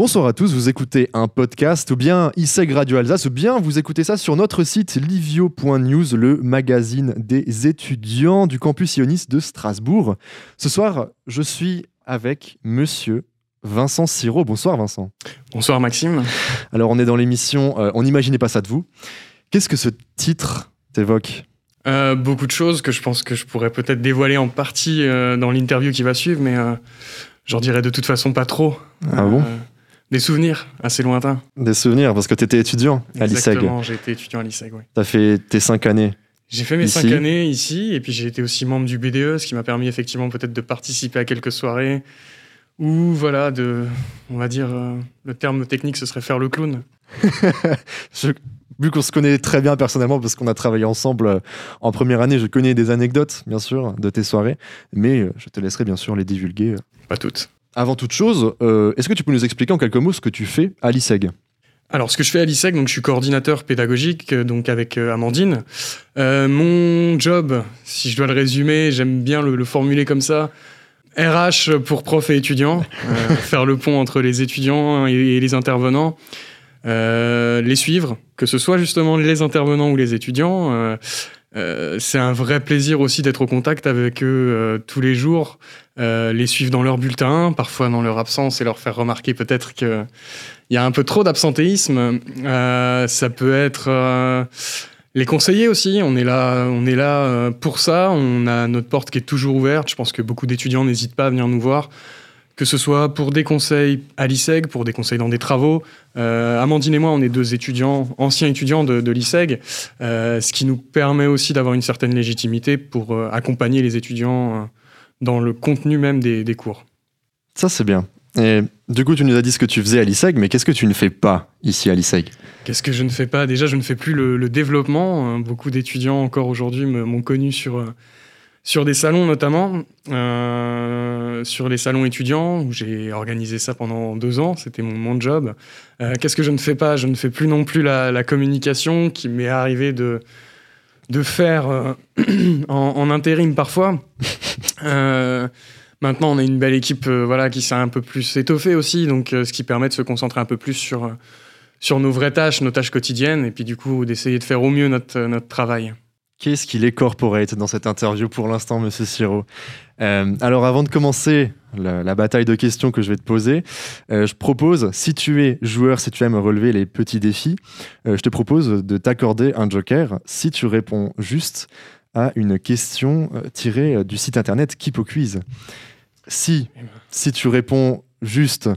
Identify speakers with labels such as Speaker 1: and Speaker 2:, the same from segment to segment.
Speaker 1: Bonsoir à tous, vous écoutez un podcast ou bien ISEG Radio Alsace ou bien vous écoutez ça sur notre site livio.news, le magazine des étudiants du campus ioniste de Strasbourg. Ce soir, je suis avec monsieur Vincent Siro. Bonsoir Vincent.
Speaker 2: Bonsoir Maxime.
Speaker 1: Alors on est dans l'émission euh, On n'imaginait pas ça de vous. Qu'est-ce que ce titre t'évoque?
Speaker 2: Euh, beaucoup de choses que je pense que je pourrais peut-être dévoiler en partie euh, dans l'interview qui va suivre, mais j'en dirais de toute façon pas trop.
Speaker 1: Ah bon?
Speaker 2: Des souvenirs assez lointains.
Speaker 1: Des souvenirs, parce que tu étais étudiant à l'ISEG.
Speaker 2: Exactement, été étudiant à l'ISEG, oui.
Speaker 1: Tu as fait tes cinq années
Speaker 2: J'ai fait mes cinq années ici, et puis j'ai été aussi membre du BDE, ce qui m'a permis effectivement peut-être de participer à quelques soirées, ou voilà, de, on va dire, euh, le terme technique, ce serait faire le clown.
Speaker 1: vu qu'on se connaît très bien personnellement, parce qu'on a travaillé ensemble euh, en première année, je connais des anecdotes, bien sûr, de tes soirées, mais euh, je te laisserai bien sûr les divulguer.
Speaker 2: Pas toutes.
Speaker 1: Avant toute chose, euh, est-ce que tu peux nous expliquer en quelques mots ce que tu fais à l'ISEG?
Speaker 2: Alors, ce que je fais à l'ISEG, donc je suis coordinateur pédagogique, euh, donc avec euh, Amandine. mon job, si je dois le résumer, j'aime bien le, formuler comme ça. RH pour profs et étudiants, faire le pont entre les étudiants et, les intervenants, les suivre, que ce soit justement les intervenants ou les étudiants. C'est un vrai plaisir aussi d'être au contact avec eux tous les jours, euh, les suivre dans leur bulletin, parfois dans leur absence, et leur faire remarquer peut-être qu'il y a un peu trop d'absentéisme. Euh, ça peut être euh, les conseiller aussi. On est là, on est là pour ça. On a notre porte qui est toujours ouverte. Je pense que beaucoup d'étudiants n'hésitent pas à venir nous voir que ce soit pour des conseils à l'ISEG, pour des conseils dans des travaux. Amandine et moi, on est deux étudiants, anciens étudiants de, de l'ISEG, ce qui nous permet aussi d'avoir une certaine légitimité pour accompagner les étudiants dans le contenu même des, cours.
Speaker 1: Ça, c'est bien. Et du coup, tu nous as dit ce que tu faisais à l'ISEG, mais qu'est-ce que tu ne fais pas ici à l'ISEG?
Speaker 2: Qu'est-ce que je ne fais pas? Déjà, je ne fais plus le, développement. Beaucoup d'étudiants encore aujourd'hui m'ont connu sur, euh, sur des salons notamment, euh, sur les salons étudiants, où j'ai organisé ça pendant deux ans, c'était mon, mon job. Euh, qu'est-ce que je ne fais pas? Je ne fais plus non plus la, la communication qui m'est arrivé de, de faire euh, en, intérim parfois. Maintenant, on a une belle équipe voilà, qui s'est un peu plus étoffée aussi, donc ce qui permet de se concentrer un peu plus sur, sur nos vraies tâches, nos tâches quotidiennes, et puis du coup d'essayer de faire au mieux notre, notre travail.
Speaker 1: Qu'est-ce qu'il est corporate dans cette interview pour l'instant, monsieur Siro euh, Alors, avant de commencer la, bataille de questions que je vais te poser, euh, je propose, si tu es joueur, si tu aimes relever les petits défis, euh, je te propose de t'accorder un joker si tu réponds juste à une question tirée du site internet Keep Quiz. Si, si tu réponds juste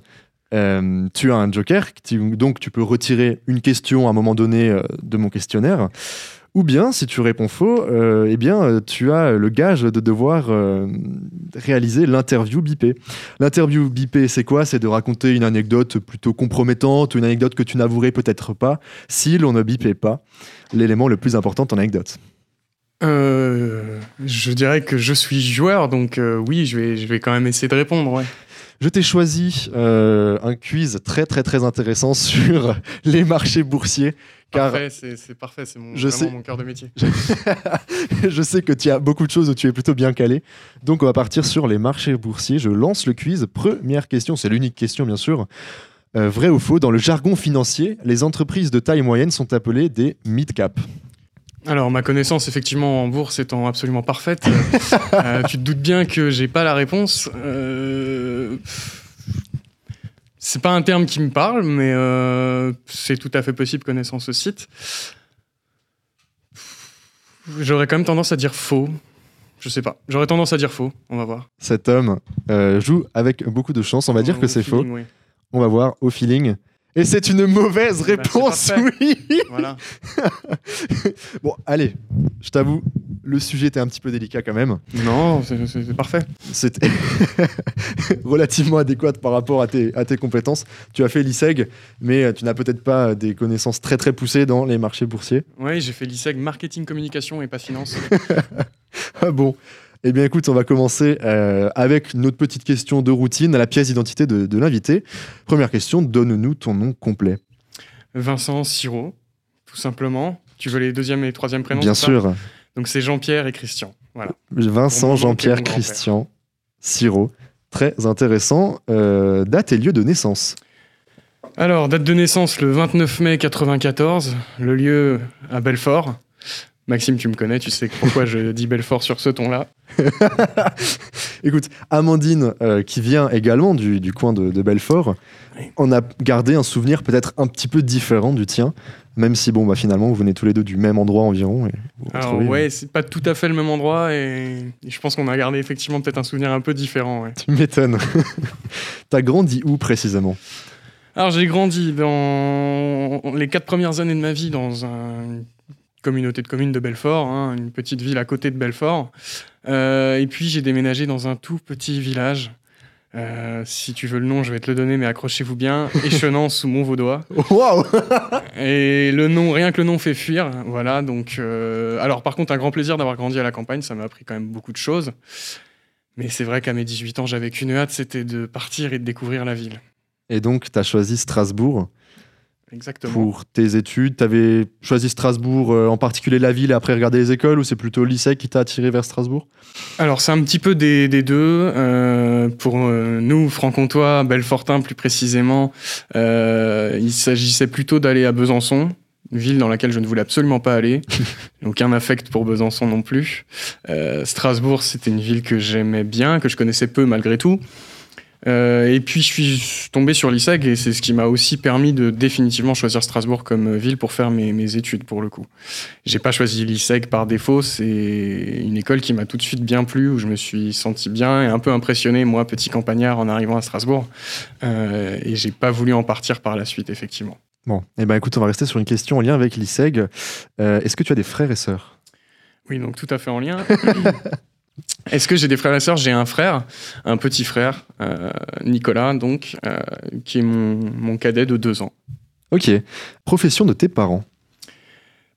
Speaker 1: tu as un joker, donc tu peux retirer une question à un moment donné de mon questionnaire. Ou bien, si tu réponds faux, euh, eh bien, euh, tu as le gage de devoir euh, réaliser l'interview bipée. L'interview bipée, c'est quoi? C'est de raconter une anecdote plutôt compromettante, une anecdote que tu n'avouerais peut-être pas, si l'on ne bipait pas l'élément le plus important de ton anecdote.
Speaker 2: je dirais que je suis joueur, donc oui, je vais, je vais quand même essayer de répondre.
Speaker 1: Je t'ai choisi un quiz très très très intéressant sur les marchés boursiers
Speaker 2: c'est parfait, c'est mon, mon cœur de métier.
Speaker 1: je sais que tu as beaucoup de choses où tu es plutôt bien calé. Donc on va partir sur les marchés boursiers. Je lance le quiz. Première question, c'est l'unique question bien sûr. Euh, vrai ou faux, dans le jargon financier, les entreprises de taille moyenne sont appelées des mid-cap
Speaker 2: alors, ma connaissance, effectivement, en bourse étant absolument parfaite, euh, tu te doutes bien que j'ai pas la réponse. Euh, c'est pas un terme qui me parle, mais euh, c'est tout à fait possible connaissant ce site. J'aurais quand même tendance à dire faux. Je sais pas. J'aurais tendance à dire faux. On va voir.
Speaker 1: Cet homme euh, joue avec beaucoup de chance. On va dire que c'est faux. On va voir au feeling. Et c'est une mauvaise bah, réponse, oui. Voilà. bon, allez, je t'avoue, le sujet était un petit peu délicat quand même.
Speaker 2: Non, c'est parfait.
Speaker 1: C'était relativement adéquat par rapport à tes, à tes compétences. Tu as fait l'ISEG, mais tu n'as peut-être pas des connaissances très très poussées dans les marchés boursiers.
Speaker 2: Oui, j'ai fait l'ISEG marketing communication et pas finance.
Speaker 1: ah bon? Eh bien, écoute, on va commencer euh, avec notre petite question de routine à la pièce d'identité de, l'invité. Première question, donne-nous ton nom complet.
Speaker 2: Vincent Siro, tout simplement. Tu veux les deuxième et troisième prénoms
Speaker 1: Bien sûr.
Speaker 2: Donc c'est Jean-Pierre et Christian. Voilà.
Speaker 1: Vincent, Jean-Pierre, Christian, Siro. Très intéressant. Euh, date et lieu de naissance
Speaker 2: Alors, date de naissance le 29 mai 94, le lieu à Belfort. Maxime, tu me connais, tu sais pourquoi je dis Belfort sur ce ton-là.
Speaker 1: Écoute, Amandine, euh, qui vient également du, du coin de, de Belfort,
Speaker 2: Oui.
Speaker 1: on a gardé un souvenir peut-être un petit peu différent du tien, même si bon, bah, finalement, vous venez tous les deux du même endroit environ. Et vous vous
Speaker 2: Alors,
Speaker 1: retrouvez.
Speaker 2: ouais, c'est pas tout à fait le même endroit et, et je pense qu'on a gardé effectivement peut-être un souvenir un peu différent. ouais.
Speaker 1: Tu m'étonnes. T'as grandi où précisément?
Speaker 2: Alors, j'ai grandi dans les quatre premières années de ma vie dans un- communauté de communes de Belfort, hein, une petite ville à côté de Belfort. Euh, et puis, j'ai déménagé dans un tout petit village. Euh, si tu veux le nom, je vais te le donner, mais accrochez-vous bien. Échenant sous Montvaudois.
Speaker 1: Waouh
Speaker 2: Et le nom, rien que le nom fait fuir. Voilà, donc. euh, alors, par contre, un grand plaisir d'avoir grandi à la campagne. Ça m'a appris quand même beaucoup de choses. Mais c'est vrai qu'à mes 18 ans, j'avais qu'une hâte, c'était de partir et de découvrir la ville.
Speaker 1: Et donc, t'as choisi Strasbourg
Speaker 2: Exactement.
Speaker 1: pour tes études. T'avais choisi Strasbourg, euh, en particulier la ville, et après regarder les écoles, ou c'est plutôt le lycée qui t'a attiré vers Strasbourg?
Speaker 2: Alors, c'est un petit peu des, des deux. Euh, pour euh, nous, franc-comtois, Belfortin plus précisément, il s'agissait plutôt d'aller à Besançon, une ville dans laquelle je ne voulais absolument pas aller. Aucun affect pour Besançon non plus. Strasbourg, c'était une ville que j'aimais bien, que je connaissais peu malgré tout. Euh, et puis je suis tombé sur l'ISEG et c'est ce qui m'a aussi permis de définitivement choisir Strasbourg comme ville pour faire mes, mes études pour le coup. J'ai pas choisi l'ISEG par défaut, c'est une école qui m'a tout de suite bien plu, où je me suis senti bien et un peu impressionné, moi, petit campagnard, en arrivant à Strasbourg. Euh, et j'ai pas voulu en partir par la suite, effectivement.
Speaker 1: Bon, eh ben écoute, on va rester sur une question en lien avec l'ISEG. Euh, Est-ce que tu as des frères et sœurs?
Speaker 2: Oui, donc tout à fait en lien. Est-ce que j'ai des frères et sœurs? J'ai un frère, un petit frère, euh, Nicolas, donc, euh, qui est mon, mon cadet de deux ans.
Speaker 1: Ok. Profession de tes parents?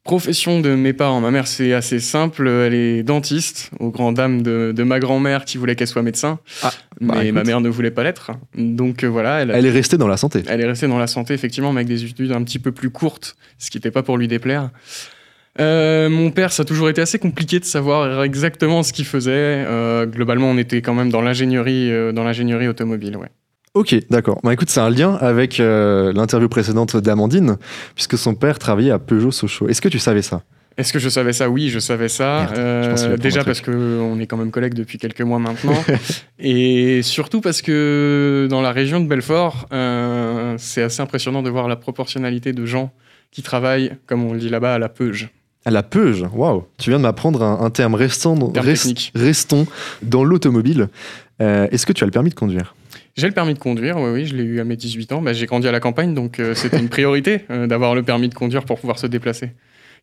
Speaker 2: Profession de mes parents. Ma mère, c'est assez simple. Elle est dentiste, aux grandes dames de, de ma grand-mère qui voulait qu'elle soit médecin.
Speaker 1: Ah,
Speaker 2: mais
Speaker 1: bah, écoute.
Speaker 2: ma mère ne voulait pas l'être. Donc euh, voilà, elle,
Speaker 1: Elle est restée dans la santé.
Speaker 2: elle est restée dans la santé, effectivement, mais avec des études un petit peu plus courtes, ce qui n'était pas pour lui déplaire. Euh, mon père, ça a toujours été assez compliqué de savoir exactement ce qu'il faisait. Euh, globalement, on était quand même dans l'ingénierie, euh, dans l'ingénierie automobile. Ouais.
Speaker 1: Ok, d'accord. Bah écoute, c'est un lien avec l'interview précédente d'Amandine, puisque son père travaillait à Peugeot Sochaux. Est-ce que tu savais ça?
Speaker 2: Est-ce que je savais ça? Oui, je savais ça.
Speaker 1: Merde, je
Speaker 2: déjà parce qu'on est quand même collègues depuis quelques mois maintenant. et surtout parce que dans la région de Belfort, c'est assez impressionnant de voir la proportionnalité de gens qui travaillent, comme on le dit là-bas, à la peuge.
Speaker 1: À la Peuge Waouh Tu viens de m'apprendre un, un terme restant,
Speaker 2: Terme
Speaker 1: rest-
Speaker 2: technique.
Speaker 1: restons dans l'automobile. Euh, Est-ce que tu as le permis de conduire?
Speaker 2: J'ai le permis de conduire, oui, oui, je l'ai eu à mes 18 ans. Bah, j'ai grandi à la campagne, donc euh, c'était une priorité euh, d'avoir le permis de conduire pour pouvoir se déplacer.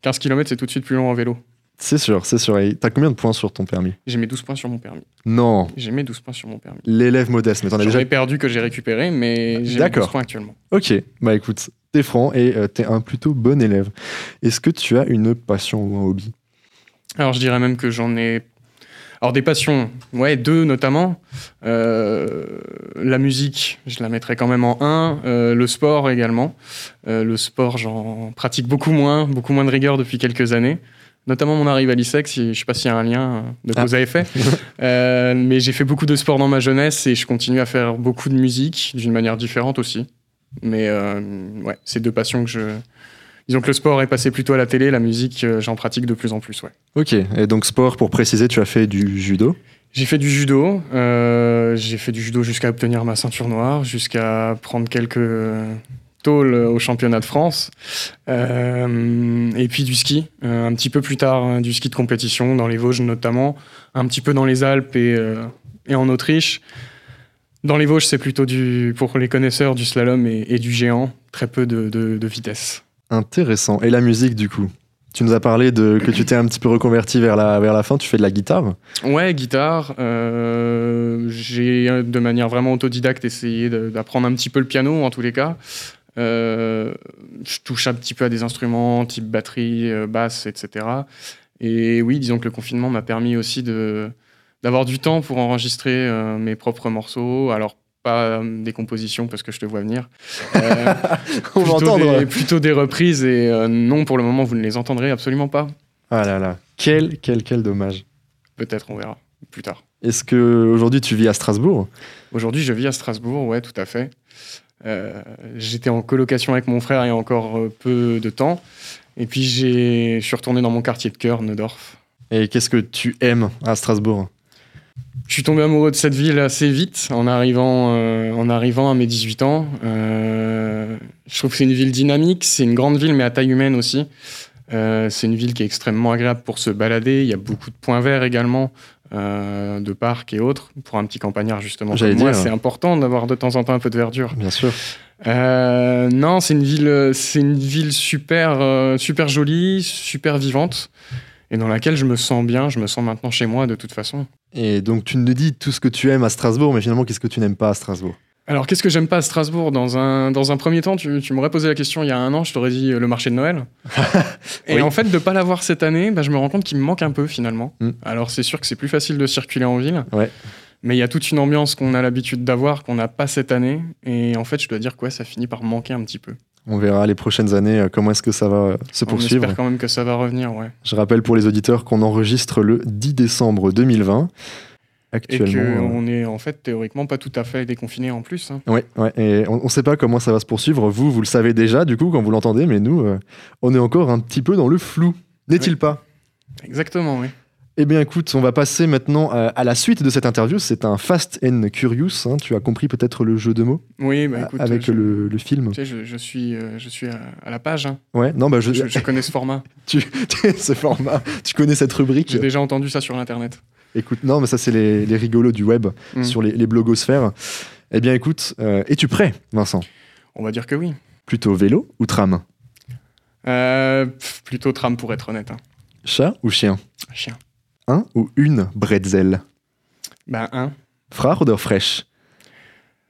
Speaker 2: 15 km, c'est tout de suite plus long en vélo.
Speaker 1: C'est sûr, c'est sûr. Et T'as combien de points sur ton permis?
Speaker 2: J'ai mis 12 points sur mon permis.
Speaker 1: Non,
Speaker 2: J'ai mis 12 points sur mon permis.
Speaker 1: l'élève modeste. Mais t'en as
Speaker 2: J'en
Speaker 1: déjà
Speaker 2: ai perdu que j'ai récupéré, mais j'ai
Speaker 1: D'accord.
Speaker 2: 12 points actuellement.
Speaker 1: Ok, bah écoute, t'es franc et euh, t'es un plutôt bon élève. Est-ce que tu as une passion ou un hobby?
Speaker 2: Alors je dirais même que j'en ai. Alors des passions, ouais, deux notamment. Euh, la musique, je la mettrais quand même en un. Euh, le sport également. Euh, le sport, j'en pratique beaucoup moins, beaucoup moins de rigueur depuis quelques années. Notamment mon arrivée à l'ISEC, si, je sais pas s'il y a un lien de
Speaker 1: Ah.
Speaker 2: cause à effet. Euh, mais j'ai fait beaucoup de sport dans ma jeunesse et je continue à faire beaucoup de musique d'une manière différente aussi. Mais euh, ouais, c'est deux passions que je. Disons que le sport est passé plutôt à la télé, la musique, euh, j'en pratique de plus en plus, ouais.
Speaker 1: Ok, et donc sport, pour préciser, tu as fait du judo?
Speaker 2: J'ai fait du judo. euh, j'ai fait du judo jusqu'à obtenir ma ceinture noire, jusqu'à prendre quelques tôles au championnat de France. Euh, et puis du ski, un petit peu plus tard, hein, du ski de compétition, dans les Vosges notamment, un petit peu dans les Alpes et, et en Autriche. Dans les Vosges, c'est plutôt du, pour les connaisseurs du slalom et, et du géant, très peu de, de- de vitesse.
Speaker 1: Intéressant. Et la musique, du coup? Tu nous as parlé de que tu t'es un petit peu reconverti vers la, vers la fin, tu fais de la guitare?
Speaker 2: Ouais, guitare. euh, j'ai de manière vraiment autodidacte essayé d'apprendre un petit peu le piano en tous les cas. Euh, je touche un petit peu à des instruments type batterie, euh, basse, etc. Et oui, disons que le confinement m'a permis aussi de d'avoir du temps pour enregistrer euh, mes propres morceaux. Alors pas euh, des compositions parce que je te vois venir. Euh,
Speaker 1: On va
Speaker 2: plutôt,
Speaker 1: entendre.
Speaker 2: des, plutôt des reprises et euh, non pour le moment vous ne les entendrez absolument pas.
Speaker 1: Ah là là, quel, quel, quel dommage.
Speaker 2: Peut-être on verra plus tard.
Speaker 1: Est-ce que aujourd'hui tu vis à Strasbourg?
Speaker 2: Aujourd'hui, je vis à Strasbourg, ouais, tout à fait. J'étais en colocation avec mon frère il y a encore peu de temps. Et puis je suis retourné dans mon quartier de cœur, Neudorf.
Speaker 1: Et qu'est-ce que tu aimes à Strasbourg?
Speaker 2: Je suis tombé amoureux de cette ville assez vite en arrivant, en arrivant à mes 18 ans. je trouve que c'est une ville dynamique, c'est une grande ville mais à taille humaine aussi. Euh, c'est une ville qui est extrêmement agréable pour se balader. Il y a beaucoup de points verts également, euh, de parcs et autres. Pour un petit campagnard, justement, comme moi, c'est important d'avoir de temps en temps un peu de verdure.
Speaker 1: Bien sûr.
Speaker 2: Euh, non, c'est une ville, c'est une ville super, super jolie, super vivante, et dans laquelle je me sens bien. Je me sens maintenant chez moi, de toute façon.
Speaker 1: Et donc, tu nous dis tout ce que tu aimes à Strasbourg, mais finalement, qu'est-ce que tu n'aimes pas à Strasbourg
Speaker 2: alors, qu'est-ce que j'aime pas à Strasbourg dans un, dans un premier temps, tu, tu m'aurais posé la question il y a un an, je t'aurais dit euh, le marché de Noël. et en fait, de pas l'avoir cette année, bah, je me rends compte qu'il me manque un peu finalement. Mm. Alors, c'est sûr que c'est plus facile de circuler en ville.
Speaker 1: Ouais.
Speaker 2: Mais il y a toute une ambiance qu'on a l'habitude d'avoir, qu'on n'a pas cette année. Et en fait, je dois dire que ça finit par manquer un petit peu.
Speaker 1: On verra les prochaines années euh, comment est-ce que ça va euh, se poursuivre.
Speaker 2: On espère quand même que ça va revenir, ouais.
Speaker 1: Je rappelle pour les auditeurs qu'on enregistre le 10 décembre 2020.
Speaker 2: Actuellement, et qu'on est en fait théoriquement pas tout à fait déconfiné en plus. Hein.
Speaker 1: Oui, ouais, et on ne sait pas comment ça va se poursuivre. Vous, vous le savez déjà du coup quand vous l'entendez, mais nous, euh, on est encore un petit peu dans le flou. N'est-il pas?
Speaker 2: Exactement, oui.
Speaker 1: Eh bien écoute, on va passer maintenant à, la suite de cette interview. C'est un Fast and Curious. Hein. Tu as compris peut-être le jeu de mots?
Speaker 2: Oui, bah, écoute,
Speaker 1: avec le, le, film.
Speaker 2: Tu sais, je, je suis, euh, je suis à, la page. Hein.
Speaker 1: Ouais, non, bah
Speaker 2: je... je... connais ce format.
Speaker 1: tu, ce format, tu connais cette rubrique.
Speaker 2: J'ai déjà entendu ça sur l'internet.
Speaker 1: Écoute, non, mais ça, c'est les, les, rigolos du web mm. sur les, les, blogosphères. Eh bien, écoute, euh, es-tu prêt, Vincent?
Speaker 2: On va dire que oui.
Speaker 1: Plutôt vélo ou tram?
Speaker 2: Euh, Plutôt tram, pour être honnête. Hein.
Speaker 1: Chat ou chien?
Speaker 2: Chien.
Speaker 1: Un ou une bretzel
Speaker 2: Ben, un.
Speaker 1: Frère ou fraîche?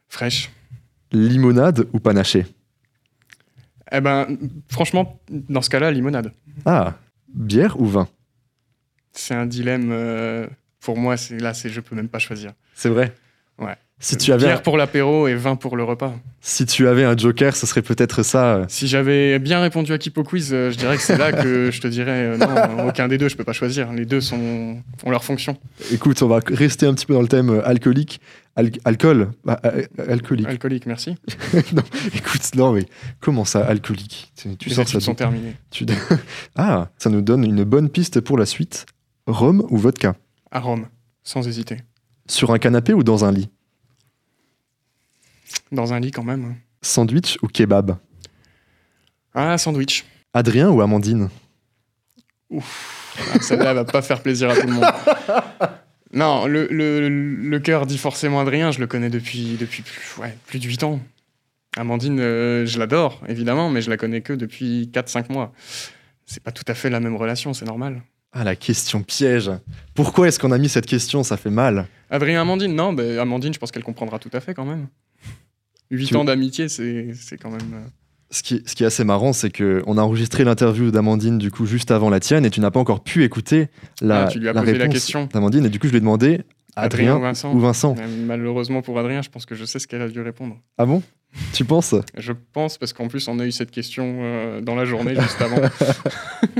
Speaker 2: Fraîche.
Speaker 1: Limonade ou panaché?
Speaker 2: Eh ben, franchement, dans ce cas-là, limonade.
Speaker 1: Ah, bière ou vin?
Speaker 2: C'est un dilemme. Euh, pour moi, c'est là, c'est je peux même pas choisir.
Speaker 1: C'est vrai?
Speaker 2: Ouais.
Speaker 1: Si tu avais
Speaker 2: bière pour l'apéro et vin pour le repas.
Speaker 1: Si tu avais un joker, ce serait peut-être ça. Euh.
Speaker 2: Si j'avais bien répondu à Kipo Quiz, euh, je dirais que c'est là que je te dirais non, aucun des deux, je peux pas choisir. Les deux sont ont leur fonction.
Speaker 1: Écoute, on va rester un petit peu dans le thème alcoolique. alcool, bah, alcoolique.
Speaker 2: Alcoolique, merci.
Speaker 1: non, écoute, non mais comment ça, alcoolique?
Speaker 2: Tu Les sors ça sont terminés.
Speaker 1: Tu... ah, ça nous donne une bonne piste pour la suite. Rhum ou vodka?
Speaker 2: À Rome, sans hésiter.
Speaker 1: Sur un canapé ou dans un lit?
Speaker 2: Dans un lit quand même.
Speaker 1: Sandwich ou kebab
Speaker 2: Ah, sandwich.
Speaker 1: Adrien ou Amandine
Speaker 2: Ouf, ah, celle-là va pas faire plaisir à tout le monde. Non, le, le, cœur dit forcément Adrien, je le connais depuis, depuis ouais, plus de 8 ans. Amandine, euh, je l'adore, évidemment, mais je la connais que depuis 4-5 mois. C'est pas tout à fait la même relation, c'est normal.
Speaker 1: Ah, la question piège. Pourquoi est-ce qu'on a mis cette question? Ça fait mal.
Speaker 2: Adrien Amandine, non, bah, Amandine, je pense qu'elle comprendra tout à fait quand même. Huit ans d'amitié, c'est quand même. Euh,
Speaker 1: ce qui, ce qui, est assez marrant, c'est qu'on a enregistré l'interview d'Amandine du coup juste avant la tienne et tu n'as pas encore pu écouter la,
Speaker 2: ah, tu lui as posé la question
Speaker 1: d'Amandine et du coup je lui ai demandé Adrien, ou Vincent.
Speaker 2: Malheureusement pour Adrien, je pense que je sais ce qu'elle a dû répondre.
Speaker 1: Ah bon? Tu penses
Speaker 2: Je pense, parce qu'en plus, on a eu cette question euh, dans la journée, juste avant.
Speaker 1: Et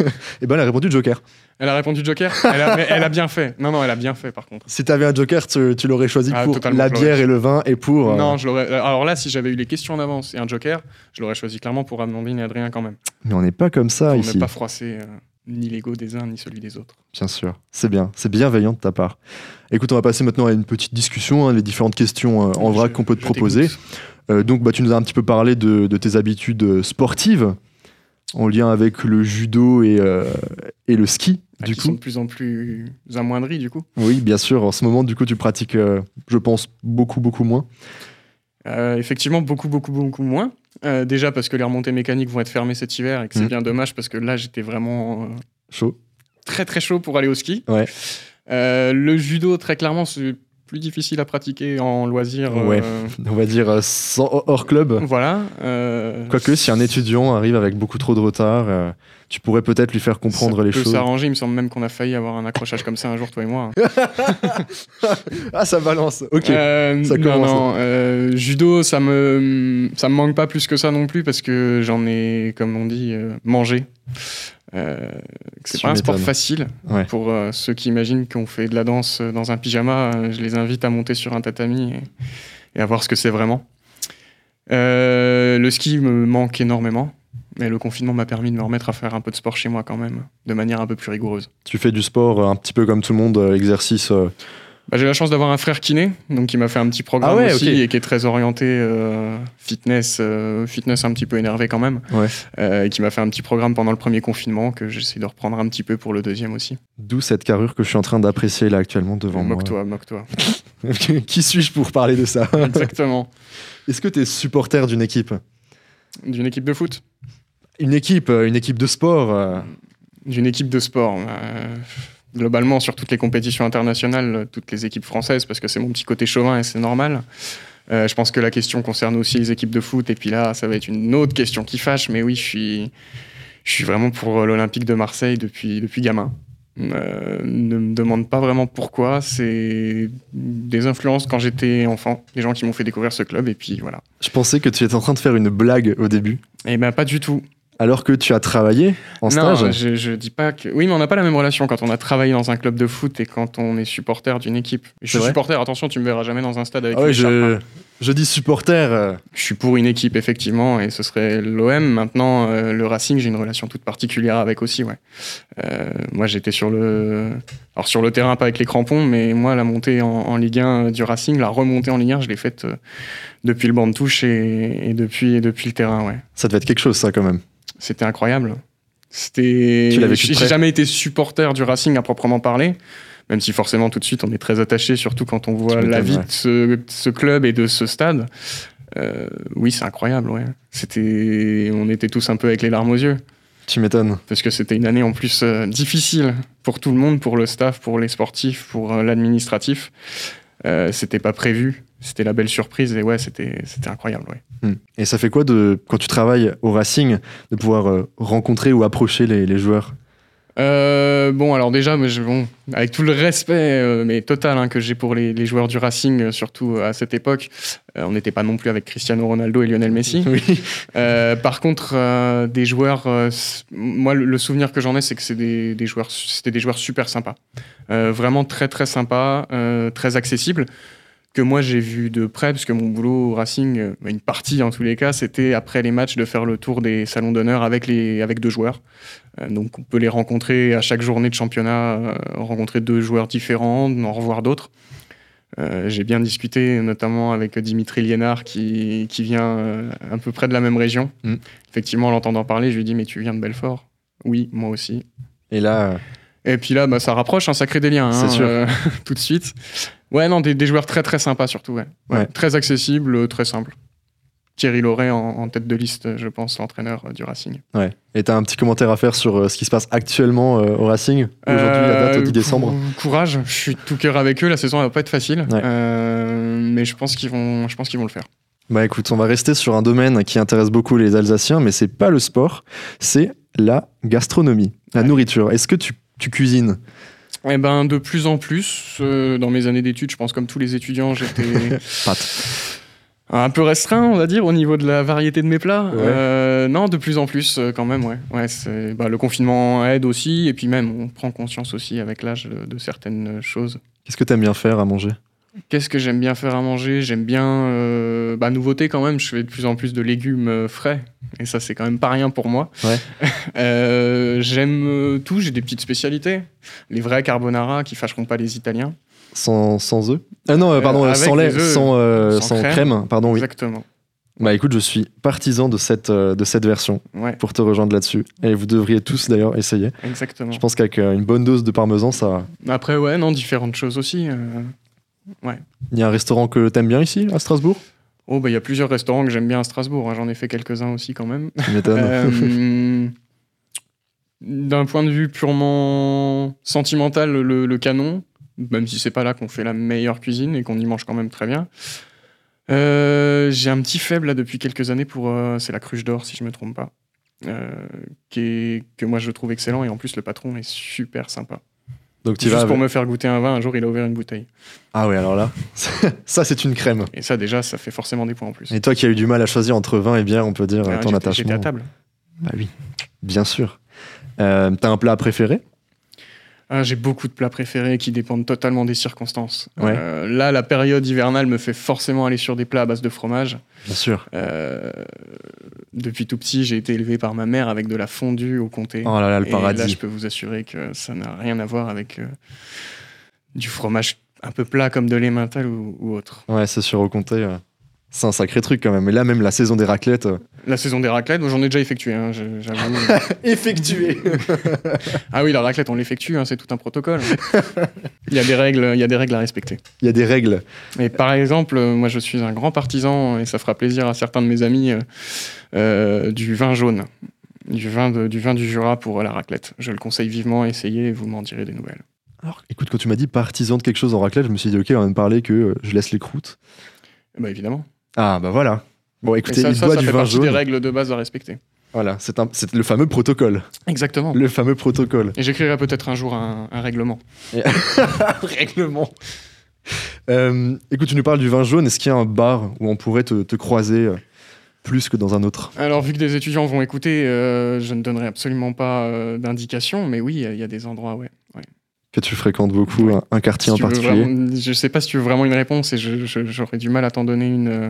Speaker 1: eh ben, elle a répondu Joker.
Speaker 2: Elle a répondu Joker? Elle a, elle a, bien fait. Non, non, elle a bien fait, par contre.
Speaker 1: Si tu avais un Joker, tu, l'aurais choisi ah, pour la bière et le vin et pour...
Speaker 2: Euh, non, je l'aurais... Alors là, si j'avais eu les questions en avance et un Joker, je l'aurais choisi clairement pour Amandine et Adrien quand même.
Speaker 1: Mais on n'est pas comme ça ici.
Speaker 2: On n'est pas froissé... Euh, ni l'ego des uns ni celui des autres.
Speaker 1: Bien sûr, c'est bien, c'est bienveillant de ta part. Écoute, on va passer maintenant à une petite discussion, hein, les différentes questions en vrac qu'on peut te proposer. Euh, donc, bah, tu nous as un petit peu parlé de, tes habitudes euh, sportives en lien avec le judo et, euh, et le ski.
Speaker 2: Ah, du qui coup. sont de plus en plus amoindris, du coup.
Speaker 1: Oui, bien sûr. En ce moment, du coup, tu pratiques, je pense, beaucoup, beaucoup moins.
Speaker 2: Effectivement, beaucoup, beaucoup, beaucoup moins. déjà parce que les remontées mécaniques vont être fermées cet hiver et que c'est mmh. bien dommage parce que là, j'étais vraiment
Speaker 1: chaud.
Speaker 2: Très, très chaud pour aller au ski.
Speaker 1: Ouais.
Speaker 2: le judo, très clairement, c'est plus difficile à pratiquer en loisir.
Speaker 1: Ouais, euh, on va dire euh, sans, hors club.
Speaker 2: Voilà.
Speaker 1: Euh, Quoique, si un étudiant arrive avec beaucoup trop de retard, tu pourrais peut-être lui faire comprendre les choses. Ça
Speaker 2: s'arranger, il me semble même qu'on a failli avoir un accrochage comme ça un jour, toi et moi.
Speaker 1: ah, ça balance, ok. ça commence.
Speaker 2: Non, non judo, ça me, ça me manque pas plus que ça non plus parce que j'en ai, comme on dit, mangé. Euh, c'est pas un sport facile pour euh, ceux qui imaginent qu'on fait de la danse dans un pyjama. Euh, je les invite à monter sur un tatami et, à voir ce que c'est vraiment. Euh, le ski me manque énormément, mais le confinement m'a permis de me remettre à faire un peu de sport chez moi quand même, de manière un peu plus rigoureuse.
Speaker 1: Tu fais du sport euh, un petit peu comme tout le monde, euh, exercice.
Speaker 2: Bah, j'ai la chance d'avoir un frère kiné, donc qui m'a fait un petit programme
Speaker 1: Ah ouais,
Speaker 2: aussi et qui est très orienté euh, fitness, euh, fitness un petit peu énervé quand même,
Speaker 1: Ouais.
Speaker 2: euh, et qui m'a fait un petit programme pendant le premier confinement que j'essaie de reprendre un petit peu pour le deuxième aussi.
Speaker 1: D'où cette carrure que je suis en train d'apprécier là actuellement devant moi.
Speaker 2: Moque-toi, moque-toi.
Speaker 1: Qui suis-je pour parler de ça
Speaker 2: Exactement.
Speaker 1: Est-ce que tu es supporter d'une équipe?
Speaker 2: D'une équipe de foot?
Speaker 1: Une équipe, une équipe de sport
Speaker 2: D'une équipe de sport. Euh, globalement, sur toutes les compétitions internationales, euh, toutes les équipes françaises, parce que c'est mon petit côté chauvin et c'est normal. Euh, je pense que la question concerne aussi les équipes de foot, et puis là, ça va être une autre question qui fâche, mais oui, je suis, je suis vraiment pour l'Olympique de Marseille depuis, depuis gamin. Euh, ne me demande pas vraiment pourquoi, c'est des influences quand j'étais enfant, des gens qui m'ont fait découvrir ce club, et puis voilà.
Speaker 1: Je pensais que tu étais en train de faire une blague au début,
Speaker 2: Et ben pas du tout.
Speaker 1: Alors que tu as travaillé en
Speaker 2: non,
Speaker 1: stage.
Speaker 2: je, je dis pas que. Oui, mais on n'a pas la même relation quand on a travaillé dans un club de foot et quand on est supporter d'une équipe. Je suis supporter, attention, tu me verras jamais dans un stade avec
Speaker 1: Ah ouais, je, je dis supporter. euh,
Speaker 2: Je suis pour une équipe, effectivement, et ce serait l'OM. Maintenant, euh, le Racing, j'ai une relation toute particulière avec aussi, ouais. Euh, moi, j'étais sur le. Alors, sur le terrain, pas avec les crampons, mais moi, la montée en, en Ligue 1 du Racing, la remontée en Ligue 1, je l'ai faite euh, depuis le banc de touche et, et depuis, et depuis le terrain, ouais.
Speaker 1: ça devait être quelque chose, ça, quand même.
Speaker 2: C'était incroyable. C'était. J'ai jamais été supporter du Racing à proprement parler, même si forcément tout de suite on est très attaché, surtout quand on voit la vie
Speaker 1: ouais.
Speaker 2: de ce, de ce club et de ce stade. Euh, oui, c'est incroyable, ouais. C'était, on était tous un peu avec les larmes aux yeux
Speaker 1: Tu m'étonnes.
Speaker 2: parce que c'était une année en plus euh, difficile pour tout le monde, pour le staff, pour les sportifs, pour euh, l'administratif. Euh, c'était pas prévu, c'était la belle surprise et ouais, c'était, c'était incroyable, ouais.
Speaker 1: Hmm. Et ça fait quoi de, quand tu travailles au Racing, de pouvoir euh, rencontrer ou approcher les, les joueurs?
Speaker 2: Euh, bon, alors déjà, mais je- bon, avec tout le respect, euh, mais total, hein, que j'ai pour les, les joueurs du Racing, euh, surtout à cette époque, on n'était pas non plus avec Cristiano Ronaldo et Lionel Messi.
Speaker 1: Oui.
Speaker 2: Par contre, des joueurs, moi, le, le souvenir que j'en ai, c'est que c'est des, des joueurs, c'était des joueurs super sympas, vraiment très très sympas, très accessibles. Que moi j'ai vu de près, parce que mon boulot au Racing, euh, une partie en tous les cas, c'était après les matchs de faire le tour des salons d'honneur avec, les, avec deux joueurs. Euh, donc on peut les rencontrer à chaque journée de championnat, euh, rencontrer deux joueurs différents, en revoir d'autres. Euh, J'ai bien discuté notamment avec Dimitri Liénard qui, qui vient euh, un peu près de la même région.
Speaker 1: Mm.
Speaker 2: Effectivement, en l'entendant parler, je lui ai dit Mais tu viens de Belfort? Oui, moi aussi.
Speaker 1: Et là,
Speaker 2: Et puis là, bah, ça rapproche, hein, ça crée des liens. Hein,
Speaker 1: sûr.
Speaker 2: euh, tout de suite. Ouais, non, des, des joueurs très très sympas surtout. Ouais. Ouais,
Speaker 1: Ouais.
Speaker 2: Très accessibles, euh, très simples. Thierry Loret en, en tête de liste, je pense, l'entraîneur euh, du Racing.
Speaker 1: ouais. Et t'as un petit commentaire à faire sur euh, ce qui se passe actuellement euh, au Racing? Aujourd'hui, la date
Speaker 2: Euh,
Speaker 1: 10 décembre?
Speaker 2: cou- Courage, je suis tout cœur avec eux. La saison elle va pas être facile,
Speaker 1: Ouais.
Speaker 2: Mais je pense qu'ils vont, je pense qu'ils vont le faire.
Speaker 1: Bah écoute, on va rester sur un domaine qui intéresse beaucoup les Alsaciens, mais c'est pas le sport, c'est la gastronomie, la
Speaker 2: Ouais.
Speaker 1: nourriture. Est-ce que tu, tu cuisines?
Speaker 2: Eh ben, de plus en plus, euh, dans mes années d'études, je pense comme tous les étudiants, j'étais un peu restreint, on va dire, au niveau de la variété de mes plats.
Speaker 1: Ouais.
Speaker 2: Euh, non, de plus en plus, euh, quand même, ouais. ouais c'est- bah, le confinement aide aussi, et puis même, on prend conscience aussi avec l'âge de, de certaines choses.
Speaker 1: Qu'est-ce que t'aimes bien faire à manger?
Speaker 2: Qu'est-ce que j'aime bien faire à manger? J'aime bien, euh, bah, nouveauté quand même, je fais de plus en plus de légumes euh, frais, et ça, c'est quand même pas rien pour moi.
Speaker 1: Ouais.
Speaker 2: Euh, j'aime tout, j'ai des petites spécialités. Les vrais carbonara qui fâcheront pas les Italiens.
Speaker 1: sans, sans œufs? Ah non, pardon, sans lait, sans, crème.
Speaker 2: crème.
Speaker 1: pardon, oui.
Speaker 2: Exactement.
Speaker 1: Bah écoute, je suis partisan de cette, de cette version
Speaker 2: Ouais,
Speaker 1: pour te rejoindre là-dessus. Et vous devriez tous d'ailleurs essayer.
Speaker 2: exactement.
Speaker 1: Je pense qu'avec une bonne dose de parmesan, ça.
Speaker 2: Après, ouais, non, différentes choses aussi.
Speaker 1: Il y a un restaurant que t'aimes bien ici, à Strasbourg?
Speaker 2: Oh, bah, il y a plusieurs restaurants que j'aime bien à Strasbourg. hein. J'en ai fait quelques-uns aussi, quand même. Euh, D'un point de vue purement sentimental, le, le canon, même si c'est pas là qu'on fait la meilleure cuisine et qu'on y mange quand même très bien. Euh, J'ai un petit faible là depuis quelques années pour. euh, c'est la cruche d'or, si je me trompe pas. Qui est- que moi je trouve excellent et en plus le patron est super sympa.
Speaker 1: Donc tu
Speaker 2: Juste
Speaker 1: vas.
Speaker 2: pour me faire goûter un vin, un jour il a ouvert une bouteille.
Speaker 1: Ah ouais, alors là, ça c'est une crème.
Speaker 2: Et ça déjà, ça fait forcément des points en plus.
Speaker 1: Et toi qui as eu du mal à choisir entre vin et bière, on peut dire
Speaker 2: Ah,
Speaker 1: ton
Speaker 2: j'étais- J'étais
Speaker 1: attachement.
Speaker 2: à table.
Speaker 1: Bah oui, bien sûr. Euh, T'as un plat préféré?
Speaker 2: Ah, J'ai beaucoup de plats préférés qui dépendent totalement des circonstances.
Speaker 1: Ouais.
Speaker 2: Euh, là, la période hivernale me fait forcément aller sur des plats à base de fromage.
Speaker 1: Bien sûr.
Speaker 2: Euh, depuis tout petit, j'ai été élevé par ma mère avec de la fondue au comté.
Speaker 1: Oh là là, le
Speaker 2: Et là, je peux vous assurer que ça n'a rien à voir avec euh, du fromage un peu plat comme de l'emmental ou, ou autre.
Speaker 1: Ouais, c'est sûr, au comté. C'est un sacré truc quand même. Et là, même la saison des raclettes. euh,
Speaker 2: La saison des raclettes, moi, j'en ai déjà effectué. hein.
Speaker 1: Effectué
Speaker 2: ah oui, la raclette, on l'effectue, hein, c'est tout un protocole. il, y a des règles, il y a des règles à respecter.
Speaker 1: Il y a des règles.
Speaker 2: Et par exemple, euh, moi je suis un grand partisan, et ça fera plaisir à certains de mes amis, euh, du vin jaune, du vin, de- du vin du Jura pour la raclette. Je le conseille vivement, essayez et vous m'en direz des nouvelles.
Speaker 1: Alors, écoute, quand tu m'as dit partisan de quelque chose en raclette, je me suis dit, ok, on va me parler que je laisse les croûtes.
Speaker 2: Bah évidemment.
Speaker 1: Ah, bah voilà. Bon,
Speaker 2: Et
Speaker 1: écoutez,
Speaker 2: ça,
Speaker 1: il
Speaker 2: ça,
Speaker 1: boit
Speaker 2: ça
Speaker 1: du
Speaker 2: fait
Speaker 1: vin
Speaker 2: partie
Speaker 1: jaune.
Speaker 2: des règles de base à respecter.
Speaker 1: Voilà, c'est un- c'est le fameux protocole.
Speaker 2: Exactement.
Speaker 1: Le fameux protocole.
Speaker 2: Et j'écrirai peut-être un jour un, un règlement.
Speaker 1: Règlement. Euh, écoute, tu nous parles du vin jaune. Est-ce qu'il y a un bar où on pourrait te, te croiser euh, plus que dans un autre?
Speaker 2: Alors, vu que des étudiants vont écouter, euh, je ne donnerai absolument pas euh, d'indication, mais oui, il y a des endroits, ouais. ouais.
Speaker 1: Que tu fréquentes beaucoup, un, un quartier
Speaker 2: Si
Speaker 1: en particulier
Speaker 2: vraiment- je sais pas si tu veux vraiment une réponse et j'aurais du mal à t'en donner une. euh,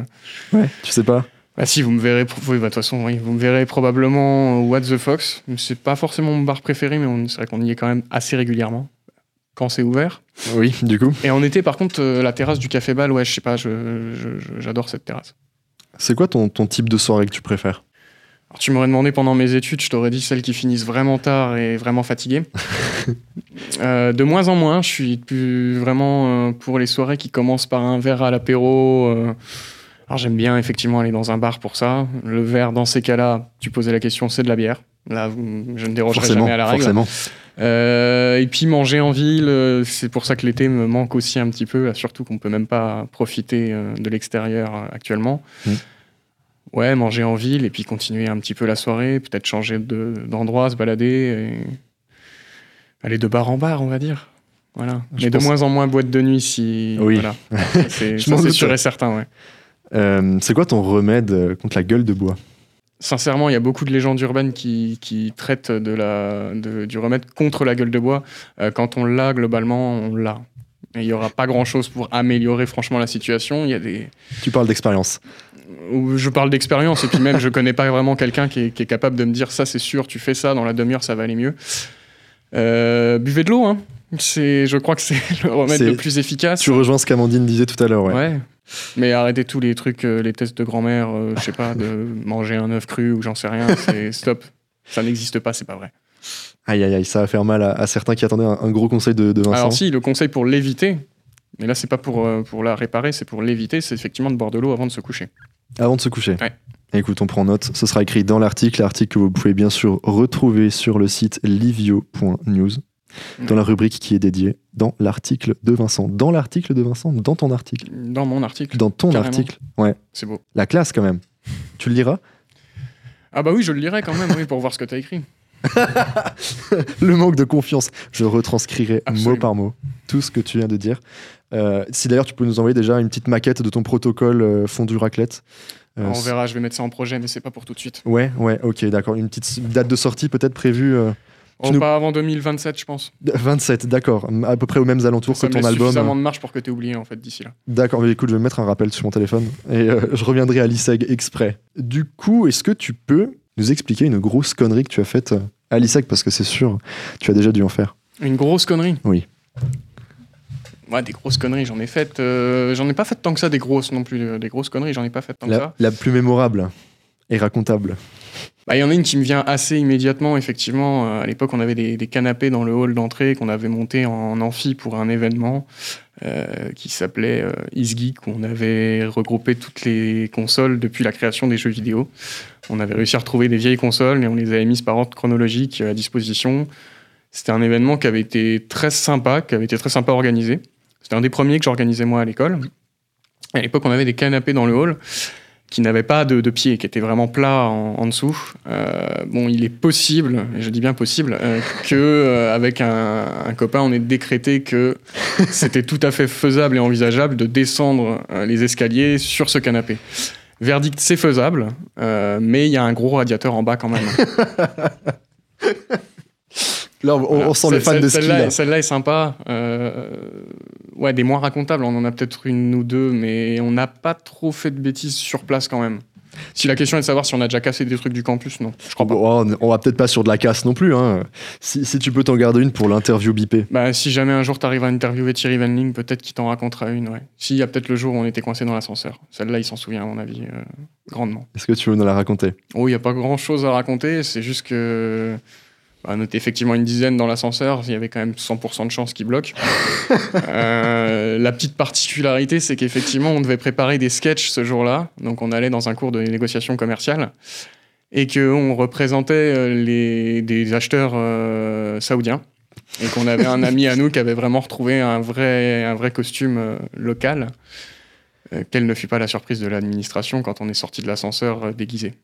Speaker 1: Ouais, tu sais pas
Speaker 2: Ah si, vous me verrez, oui, bah, de toute façon, oui, vous me verrez probablement au What the Fox. C'est pas forcément mon bar préféré, mais c'est vrai qu'on y est quand même assez régulièrement quand c'est ouvert.
Speaker 1: Oui, du coup.
Speaker 2: Et en été, par contre, euh, la terrasse du Café Bal, ouais, je sais pas, j'adore cette terrasse.
Speaker 1: C'est quoi ton, ton type de soirée que tu préfères?
Speaker 2: Alors, tu m'aurais demandé pendant mes études, je t'aurais dit celles qui finissent vraiment tard et vraiment fatiguées. Euh, de moins en moins, je suis plus vraiment euh, pour les soirées qui commencent par un verre à l'apéro. euh. Alors j'aime bien effectivement aller dans un bar pour ça. Le verre, dans ces cas-là, tu posais la question, c'est de la bière. Là, je ne dérogerai
Speaker 1: Forcément,
Speaker 2: jamais à la règle.
Speaker 1: forcément.
Speaker 2: Et puis manger en ville, c'est pour ça que l'été me manque aussi un petit peu, là, surtout qu'on peut même pas profiter de l'extérieur actuellement.
Speaker 1: Mm.
Speaker 2: Ouais, manger en ville et puis continuer un petit peu la soirée, peut-être changer de- d'endroit, se balader, et aller de bar en bar, on va dire. Voilà.
Speaker 1: Je
Speaker 2: Mais de moins en moins boîte de nuit, si.
Speaker 1: Oui.
Speaker 2: Voilà. C'est sûr et certain, ouais.
Speaker 1: Euh, c'est quoi ton remède euh, contre la gueule de bois?
Speaker 2: Sincèrement, il y a beaucoup de légendes urbaines qui, qui traitent de la, de- du remède contre la gueule de bois. Euh, quand on l'a, globalement, on l'a. Il n'y aura pas grand-chose pour améliorer franchement la situation. Il y a des...
Speaker 1: Tu parles d'expérience.
Speaker 2: Où Je parle d'expérience et puis même, je connais pas vraiment quelqu'un qui est, qui est capable de me dire ça, c'est sûr, tu fais ça, dans la demi-heure, ça va aller mieux. Euh, buvez de l'eau, hein. C'est, je crois que c'est le remède le plus efficace.
Speaker 1: Tu rejoins ce qu'Amandine disait tout à l'heure, ouais.
Speaker 2: Ouais. Mais arrêtez tous les trucs, euh, les tests de grand-mère, euh, je sais pas, de manger un œuf cru ou j'en sais rien, c'est stop. Ça n'existe pas, c'est pas vrai.
Speaker 1: Aïe, aïe, aïe, ça va faire mal à, à certains qui attendaient un, un gros conseil de, de Vincent.
Speaker 2: Alors si, le conseil pour l'éviter, mais là c'est pas pour, euh, pour la réparer, c'est pour l'éviter, c'est effectivement de boire de l'eau avant de se coucher.
Speaker 1: Avant de se coucher.
Speaker 2: Ouais.
Speaker 1: Écoute, on prend note. Ce sera écrit dans l'article, l'article que vous pouvez bien sûr retrouver sur le site livio.news, dans la rubrique qui est dédiée dans l'article de Vincent. Dans l'article de Vincent Dans ton article
Speaker 2: Dans mon article,
Speaker 1: Dans ton
Speaker 2: Carrément.
Speaker 1: article Ouais.
Speaker 2: c'est beau.
Speaker 1: La classe quand même. Tu le liras?
Speaker 2: Ah bah oui, je le lirai quand même, oui, pour voir ce que t'as écrit.
Speaker 1: Le manque de confiance. Je retranscrirai mot par mot tout ce que tu viens de dire. Euh, si d'ailleurs tu peux nous envoyer déjà une petite maquette de ton protocole euh, fondu raclette. Euh,
Speaker 2: on verra, je vais mettre ça en projet, mais c'est pas pour tout de suite.
Speaker 1: Ouais, ouais, ok, d'accord. Une petite date de sortie peut-être prévue euh, Tu
Speaker 2: Oh,
Speaker 1: nous-
Speaker 2: Pas avant 2027, je pense.
Speaker 1: 27, d'accord. À peu près aux mêmes alentours
Speaker 2: Ça
Speaker 1: que ton album.
Speaker 2: suffisamment de marge pour que t'aies oublié, en fait, d'ici là.
Speaker 1: D'accord, mais écoute, je vais mettre un rappel sur mon téléphone et euh, je reviendrai à l'ISEG exprès. Du coup, est-ce que tu peux nous expliquer une grosse connerie que tu as faite euh, à l'ISEG Parce que c'est sûr, tu as déjà dû en faire.
Speaker 2: Une grosse connerie
Speaker 1: Oui.
Speaker 2: Ouais, des grosses conneries, j'en ai faites. euh, j'en ai pas fait tant que ça, des grosses non plus. euh, Des grosses conneries, j'en ai pas fait tant que ça.
Speaker 1: la plus mémorable et racontable.
Speaker 2: Bah, Il y en a une qui me vient assez immédiatement, effectivement. Euh, à l'époque, on avait des, des canapés dans le hall d'entrée qu'on avait monté en amphi pour un événement euh, qui s'appelait euh, Isgeek, où on avait regroupé toutes les consoles depuis la création des jeux vidéo. On avait réussi à retrouver des vieilles consoles et on les avait mises par ordre chronologique euh, à disposition. C'était un événement qui avait été très sympa, qui avait été très sympa organisé. C'était un des premiers que j'organisais moi à l'école. À l'époque, on avait des canapés dans le hall qui n'avaient pas de, de pieds, qui étaient vraiment plats en, en dessous. Euh, bon, il est possible, et je dis bien possible, euh, que euh, avec un, un copain, on ait décrété que c'était tout à fait faisable et envisageable de descendre euh, les escaliers sur ce canapé. Verdict, c'est faisable, mais il y a un gros radiateur en bas quand même.
Speaker 1: Là, on, sent les fans de ski.
Speaker 2: celle-là,
Speaker 1: là.
Speaker 2: celle-là est sympa. Euh, ouais, des moins racontables, on en a peut-être une ou deux, mais on n'a pas trop fait de bêtises sur place quand même. Si la question est de savoir si on a déjà cassé des trucs du campus, non, je crois pas.
Speaker 1: Bon, on, on va peut-être pas sur de la casse non plus. Hein. Si, si tu peux t'en garder une pour l'interview bipée.
Speaker 2: Bah, si jamais un jour t'arrives à interviewer Thierry Van Ling, peut-être qu'il t'en racontera une, ouais. Si, il y a peut-être le jour où on était coincé dans l'ascenseur. Celle-là, il s'en souvient, à mon avis, euh, grandement.
Speaker 1: Est-ce que tu veux nous la raconter?
Speaker 2: Oh, il n'y a pas grand-chose à raconter, c'est juste que. Bah, on était effectivement une dizaine dans l'ascenseur, il y avait quand même 100% de chances qu'il bloque. Euh, la petite particularité, c'est qu'effectivement, on devait préparer des sketchs ce jour-là, donc on allait dans un cours de négociation commerciale, et qu'on représentait euh, les, des acheteurs euh, saoudiens, et qu'on avait un ami à nous qui avait vraiment retrouvé un vrai, un vrai costume euh, local. Euh, Quelle ne fut pas la surprise de l'administration quand on est sorti de l'ascenseur euh, déguisé.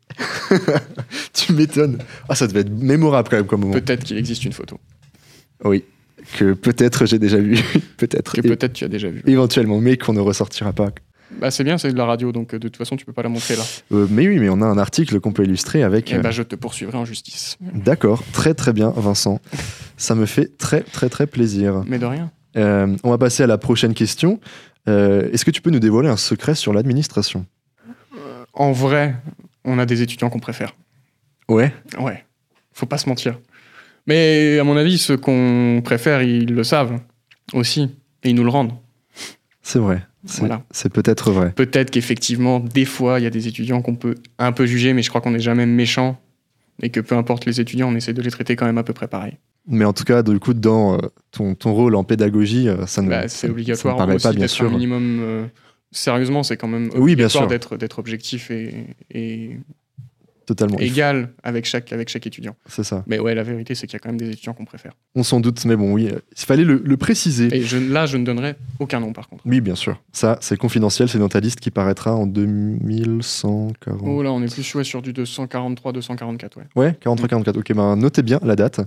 Speaker 1: Tu m'étonnes. Ah, ça devait être mémorable quand même comme moment.
Speaker 2: Peut-être qu'il existe une photo,
Speaker 1: Oui. Que peut-être j'ai déjà vu. peut-être.
Speaker 2: que peut-être tu as déjà vu.
Speaker 1: Éventuellement, mais qu'on ne ressortira pas.
Speaker 2: Bah, c'est bien, c'est de la radio, donc euh, de toute façon, tu peux pas la montrer là.
Speaker 1: Euh, mais oui, mais on a un article qu'on peut illustrer avec.
Speaker 2: Et
Speaker 1: euh,
Speaker 2: bah, je te poursuivrai en justice.
Speaker 1: D'accord, très très bien, Vincent. Ça me fait très très très plaisir.
Speaker 2: Mais de rien.
Speaker 1: Euh, on va passer à la prochaine question. Euh, Est-ce que tu peux nous dévoiler un secret sur l'administration?
Speaker 2: En vrai, on a des étudiants qu'on préfère.
Speaker 1: Ouais.
Speaker 2: Ouais, faut pas se mentir. Mais à mon avis, ceux qu'on préfère, ils le savent aussi. Et ils nous le rendent.
Speaker 1: C'est vrai. C'est
Speaker 2: Voilà.
Speaker 1: c'est peut-être vrai.
Speaker 2: Peut-être qu'effectivement, des fois, il y a des étudiants qu'on peut un peu juger, mais je crois qu'on n'est jamais méchant. Et que peu importe les étudiants, on essaie de les traiter quand même à peu près pareil.
Speaker 1: Mais en tout cas, du coup, dans euh, ton, ton rôle en pédagogie, euh, ça ne
Speaker 2: Bah, c'est
Speaker 1: ça
Speaker 2: obligatoire
Speaker 1: me paraît
Speaker 2: aussi
Speaker 1: pas, bien
Speaker 2: d'être un
Speaker 1: sûr.
Speaker 2: minimum. euh, sérieusement, c'est quand même
Speaker 1: Oui,
Speaker 2: obligatoire
Speaker 1: sûr.
Speaker 2: d'être d'être objectif et, et
Speaker 1: Totalement.
Speaker 2: égal avec chaque, avec chaque étudiant.
Speaker 1: C'est ça.
Speaker 2: Mais ouais, la vérité, c'est qu'il y a quand même des étudiants qu'on préfère.
Speaker 1: On s'en doute, mais bon, oui. Il fallait le, le préciser.
Speaker 2: Et je, là, je ne donnerai aucun nom, par contre.
Speaker 1: Oui, bien sûr. Ça, c'est confidentiel. C'est dans ta liste qui paraîtra en 2140.
Speaker 2: Oh là, on est plus ouais, sur du 243, 244, ouais.
Speaker 1: Ouais, 43-44. Ok, ben notez bien la date.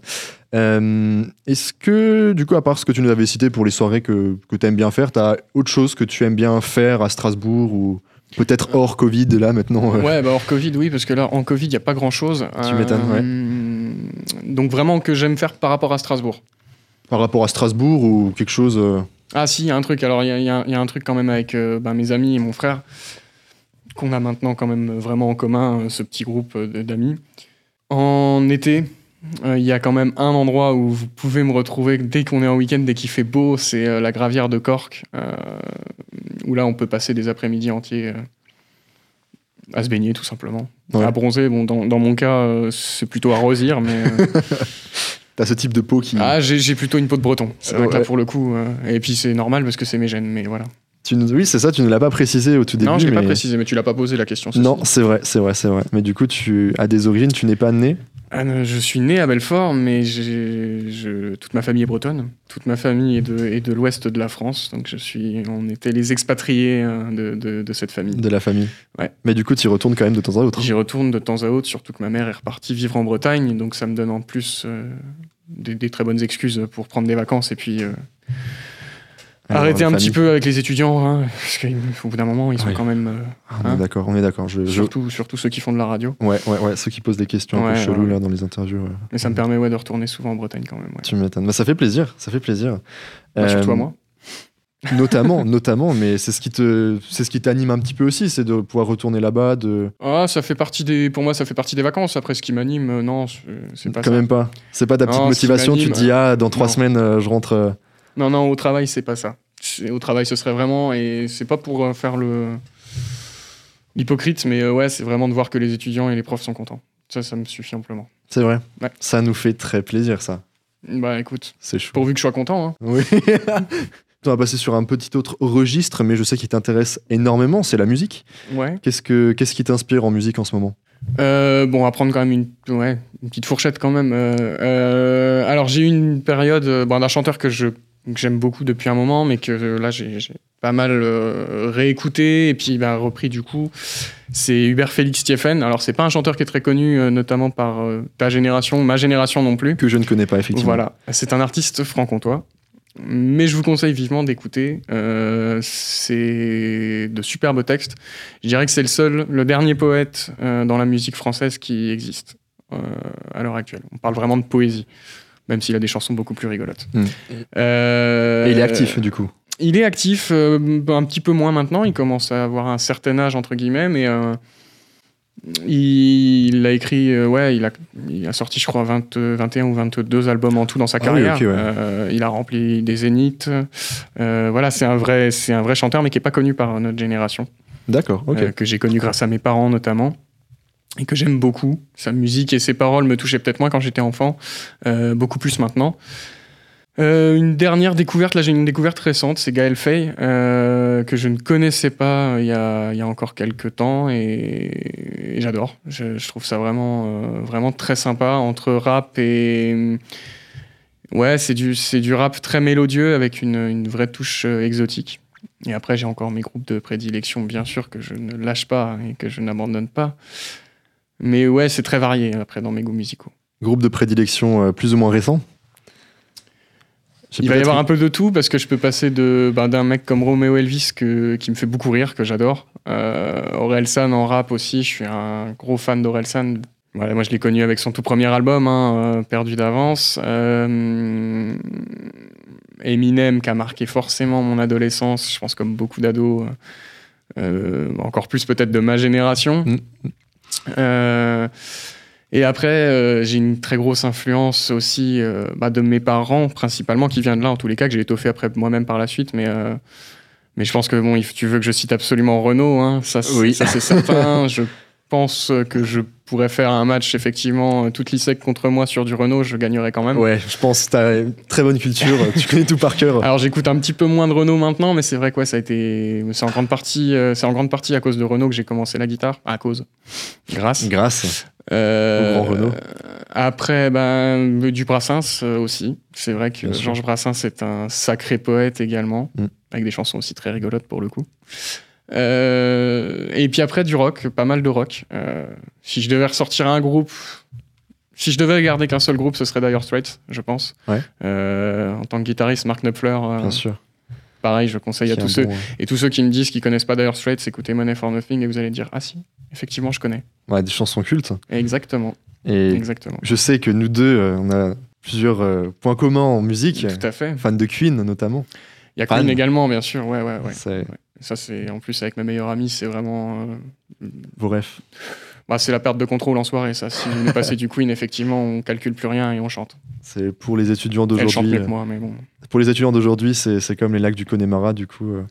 Speaker 1: Euh, Est-ce que, du coup, à part ce que tu nous avais cité pour les soirées que, que tu aimes bien faire, tu as autre chose que tu aimes bien faire à Strasbourg ou peut-être hors Covid, là, maintenant euh,
Speaker 2: Ouais, bah hors Covid, oui, parce que là, en Covid, il n'y a pas grand-chose.
Speaker 1: Tu m'étonnes,
Speaker 2: Donc vraiment que j'aime faire par rapport à Strasbourg.
Speaker 1: par rapport à Strasbourg ou quelque chose euh,
Speaker 2: Ah si, il y a un truc. Alors, il y a, y y un truc quand même avec euh, bah, mes amis et mon frère, qu'on a maintenant quand même vraiment en commun, euh, ce petit groupe euh, d'amis. En été, euh, il y a quand même un endroit où vous pouvez me retrouver dès qu'on est en week-end, dès qu'il fait beau, c'est euh, la gravière de Cork, euh, où là, on peut passer des après-midi entiers euh, à se baigner, tout simplement.
Speaker 1: Ouais.
Speaker 2: À bronzer, bon, dans, dans mon cas, euh, c'est plutôt à rosir, mais... euh,
Speaker 1: T'as ce type de peau qui.
Speaker 2: Ah, j'ai plutôt une peau de breton. C'est vrai que là, pour le coup. euh, et puis, c'est normal parce que c'est mes gènes, mais voilà.
Speaker 1: Tu nous- Oui, c'est ça, tu ne l'as pas précisé au tout début.
Speaker 2: non, je l'ai pas précisé, mais tu l'as pas posé la question.
Speaker 1: Non, c'est vrai, c'est vrai, c'est vrai. Mais du coup, tu as des origines, tu n'es pas né.
Speaker 2: Ah, non, je suis né à Belfort, mais je- toute ma famille est bretonne. Toute ma famille est de, est de l'ouest de la France. Donc, je suis, on était les expatriés euh, de, de- de cette famille.
Speaker 1: de la famille.
Speaker 2: Ouais.
Speaker 1: Mais du coup, tu y retournes quand même de temps à autre.
Speaker 2: J'y retourne de temps à autre, surtout que ma mère est repartie vivre en Bretagne. Donc, ça me donne en plus euh, des, des très bonnes excuses pour prendre des vacances et puis. euh,
Speaker 1: La
Speaker 2: un petit peu avec les étudiants, hein, parce qu'au bout d'un moment, ils sont
Speaker 1: Oui.
Speaker 2: quand même. euh,
Speaker 1: Ah, est
Speaker 2: Hein
Speaker 1: d'accord, on est d'accord. Je, je-
Speaker 2: surtout, surtout ceux qui font de la radio.
Speaker 1: Ouais, ouais, ouais, ceux qui posent des questions un peu cheloues là dans les interviews.
Speaker 2: Mais ça me permet ouais, de retourner souvent en Bretagne quand même.
Speaker 1: Tu m'étonnes. Bah, ça fait plaisir, ça fait plaisir.
Speaker 2: Bah, surtout
Speaker 1: Euh,
Speaker 2: à moi.
Speaker 1: Notamment, notamment, mais c'est ce qui te, c'est ce qui t'anime un petit peu aussi, c'est de pouvoir retourner là-bas, de.
Speaker 2: Ah, ça fait partie des, pour moi, ça fait partie des vacances. Après, ce qui m'anime, euh, non, c'est pas
Speaker 1: Quand
Speaker 2: ça.
Speaker 1: même pas. C'est pas ta petite
Speaker 2: Non,
Speaker 1: motivation. Tu te dis ah, dans trois
Speaker 2: non.
Speaker 1: semaines, euh, je rentre.
Speaker 2: Non, non, au travail, c'est pas ça. Au travail, ce serait vraiment, et c'est pas pour euh, faire le l'hypocrite, mais euh, ouais, c'est vraiment de voir que les étudiants et les profs sont contents. Ça, ça me suffit amplement.
Speaker 1: C'est vrai.
Speaker 2: Ouais.
Speaker 1: Ça nous fait très plaisir, ça.
Speaker 2: Bah, écoute,
Speaker 1: C'est
Speaker 2: pourvu que je sois content. Hein.
Speaker 1: Oui. On va passer sur un petit autre registre, mais je sais qu'il t'intéresse énormément, c'est la musique.
Speaker 2: Ouais.
Speaker 1: Qu'est-ce que, qu'est-ce qui t'inspire en musique en ce moment?
Speaker 2: Euh, bon, à prendre quand même une, ouais, une petite fourchette quand même. Euh, euh, alors j'ai eu une période bon, d'un chanteur que je que j'aime beaucoup depuis un moment, mais que euh, là j'ai pas mal euh, réécouté et puis bah, repris du coup. C'est Hubert Félix Stieffen. Alors c'est pas un chanteur qui est très connu, euh, notamment par ta génération, ma génération non plus.
Speaker 1: Que je ne connais pas, effectivement.
Speaker 2: Voilà, c'est un artiste franc-comtois. Mais je vous conseille vivement d'écouter. C'est de superbes textes. Je dirais que c'est le seul, le dernier poète dans la musique française qui existe à l'heure actuelle. On parle vraiment de poésie. Même s'il a des chansons beaucoup plus rigolotes.
Speaker 1: Mm.
Speaker 2: Euh,
Speaker 1: Et il est actif du coup.
Speaker 2: Il est actif, euh, un petit peu moins maintenant. Il commence à avoir un certain âge entre guillemets, mais euh, il, il a écrit, ouais, il a, il a sorti, je crois, 20, 21 ou 22 albums en tout dans sa
Speaker 1: Ah oui,
Speaker 2: carrière.
Speaker 1: ouais.
Speaker 2: Il a rempli des zéniths. Voilà, c'est un vrai, c'est un vrai chanteur, mais qui est pas connu par notre génération,
Speaker 1: D'accord, ok.
Speaker 2: que j'ai connu grâce à mes parents notamment. Et que j'aime beaucoup. Sa musique et ses paroles me touchaient peut-être moins quand j'étais enfant, euh, beaucoup plus maintenant. Euh, une dernière découverte, là j'ai une découverte récente, c'est Gaël Faye, euh, que je ne connaissais pas il y a, il y a encore quelques temps et, j'adore. Je, trouve ça vraiment, vraiment très sympa entre rap et. Ouais, c'est du, du rap très mélodieux avec une, une vraie touche exotique. Et après, j'ai encore mes groupes de prédilection, bien sûr, que je ne lâche pas et que je n'abandonne pas. Mais ouais, c'est très varié après dans mes goûts musicaux.
Speaker 1: Groupe de prédilection euh, plus ou moins récent
Speaker 2: Il va y avoir un peu de tout parce que je peux passer de ben, d'un mec comme Romeo Elvis que, qui me fait beaucoup rire, que j'adore. Euh, Orelsan en rap aussi, je suis un gros fan d'Orelsan. Voilà, moi je l'ai connu avec son tout premier album, hein, euh, Perdu d'avance. Euh, Eminem qui a marqué forcément mon adolescence, je pense comme beaucoup d'ados, encore plus peut-être de ma génération.
Speaker 1: Mm.
Speaker 2: Euh, et après, euh, j'ai une très grosse influence aussi euh, bah, de mes parents, principalement, qui vient de là, en tous les cas, que j'ai étoffé après moi-même par la suite. Mais, euh, mais je pense que, bon, tu veux que je cite absolument Renault, hein, ça, c'est-
Speaker 1: Oui.
Speaker 2: ça c'est certain. je pense que je pourrais faire un match, effectivement, euh, toute l'ISEC contre moi sur du Renault, je gagnerais quand même.
Speaker 1: Ouais, je pense que tu as une très bonne culture, tu connais tout par cœur.
Speaker 2: Alors j'écoute un petit peu moins de Renault maintenant, mais c'est vrai que ouais, ça a été, c'est en grande partie, euh, c'est en grande partie à cause de Renault que j'ai commencé la guitare, à cause, grâce.
Speaker 1: Grâce.
Speaker 2: Euh,
Speaker 1: Au grand Renault.
Speaker 2: Après, ben, du Brassens euh, aussi. C'est vrai que. Georges Brassens est un sacré poète également,
Speaker 1: Mm.
Speaker 2: avec des chansons aussi très rigolotes pour le coup. Euh, et puis après, du rock, pas mal de rock. Euh, si je devais ressortir un groupe, si je devais garder qu'un seul groupe, ce serait Dire Straits, je pense.
Speaker 1: Ouais.
Speaker 2: Euh, en tant que guitariste, Mark Knopfler,
Speaker 1: Bien sûr.
Speaker 2: pareil, je conseille à tous ceux.
Speaker 1: bon,
Speaker 2: Et tous ceux qui me disent qu'ils connaissent pas Dire Straits, écoutez Money for Nothing et vous allez dire Ah si, effectivement, je connais.
Speaker 1: Ouais, des chansons cultes.
Speaker 2: Exactement,
Speaker 1: Et
Speaker 2: exactement.
Speaker 1: je sais que nous deux, on a plusieurs points communs en musique.
Speaker 2: Tout à fait.
Speaker 1: Fan de Queen notamment.
Speaker 2: Il y a
Speaker 1: Fan.
Speaker 2: Queen également, bien sûr. Ouais, ouais, ouais. Ça, c'est en plus avec ma meilleure amie, c'est vraiment. euh,
Speaker 1: vos refs.
Speaker 2: bah, c'est la perte de contrôle en soirée, ça. Si on est passé du Queen, effectivement, on calcule plus rien et on chante.
Speaker 1: C'est pour les étudiants d'aujourd'hui.
Speaker 2: mieux que
Speaker 1: euh,
Speaker 2: moi, mais bon.
Speaker 1: Pour les étudiants d'aujourd'hui, c'est comme les lacs du Connemara, du coup. euh,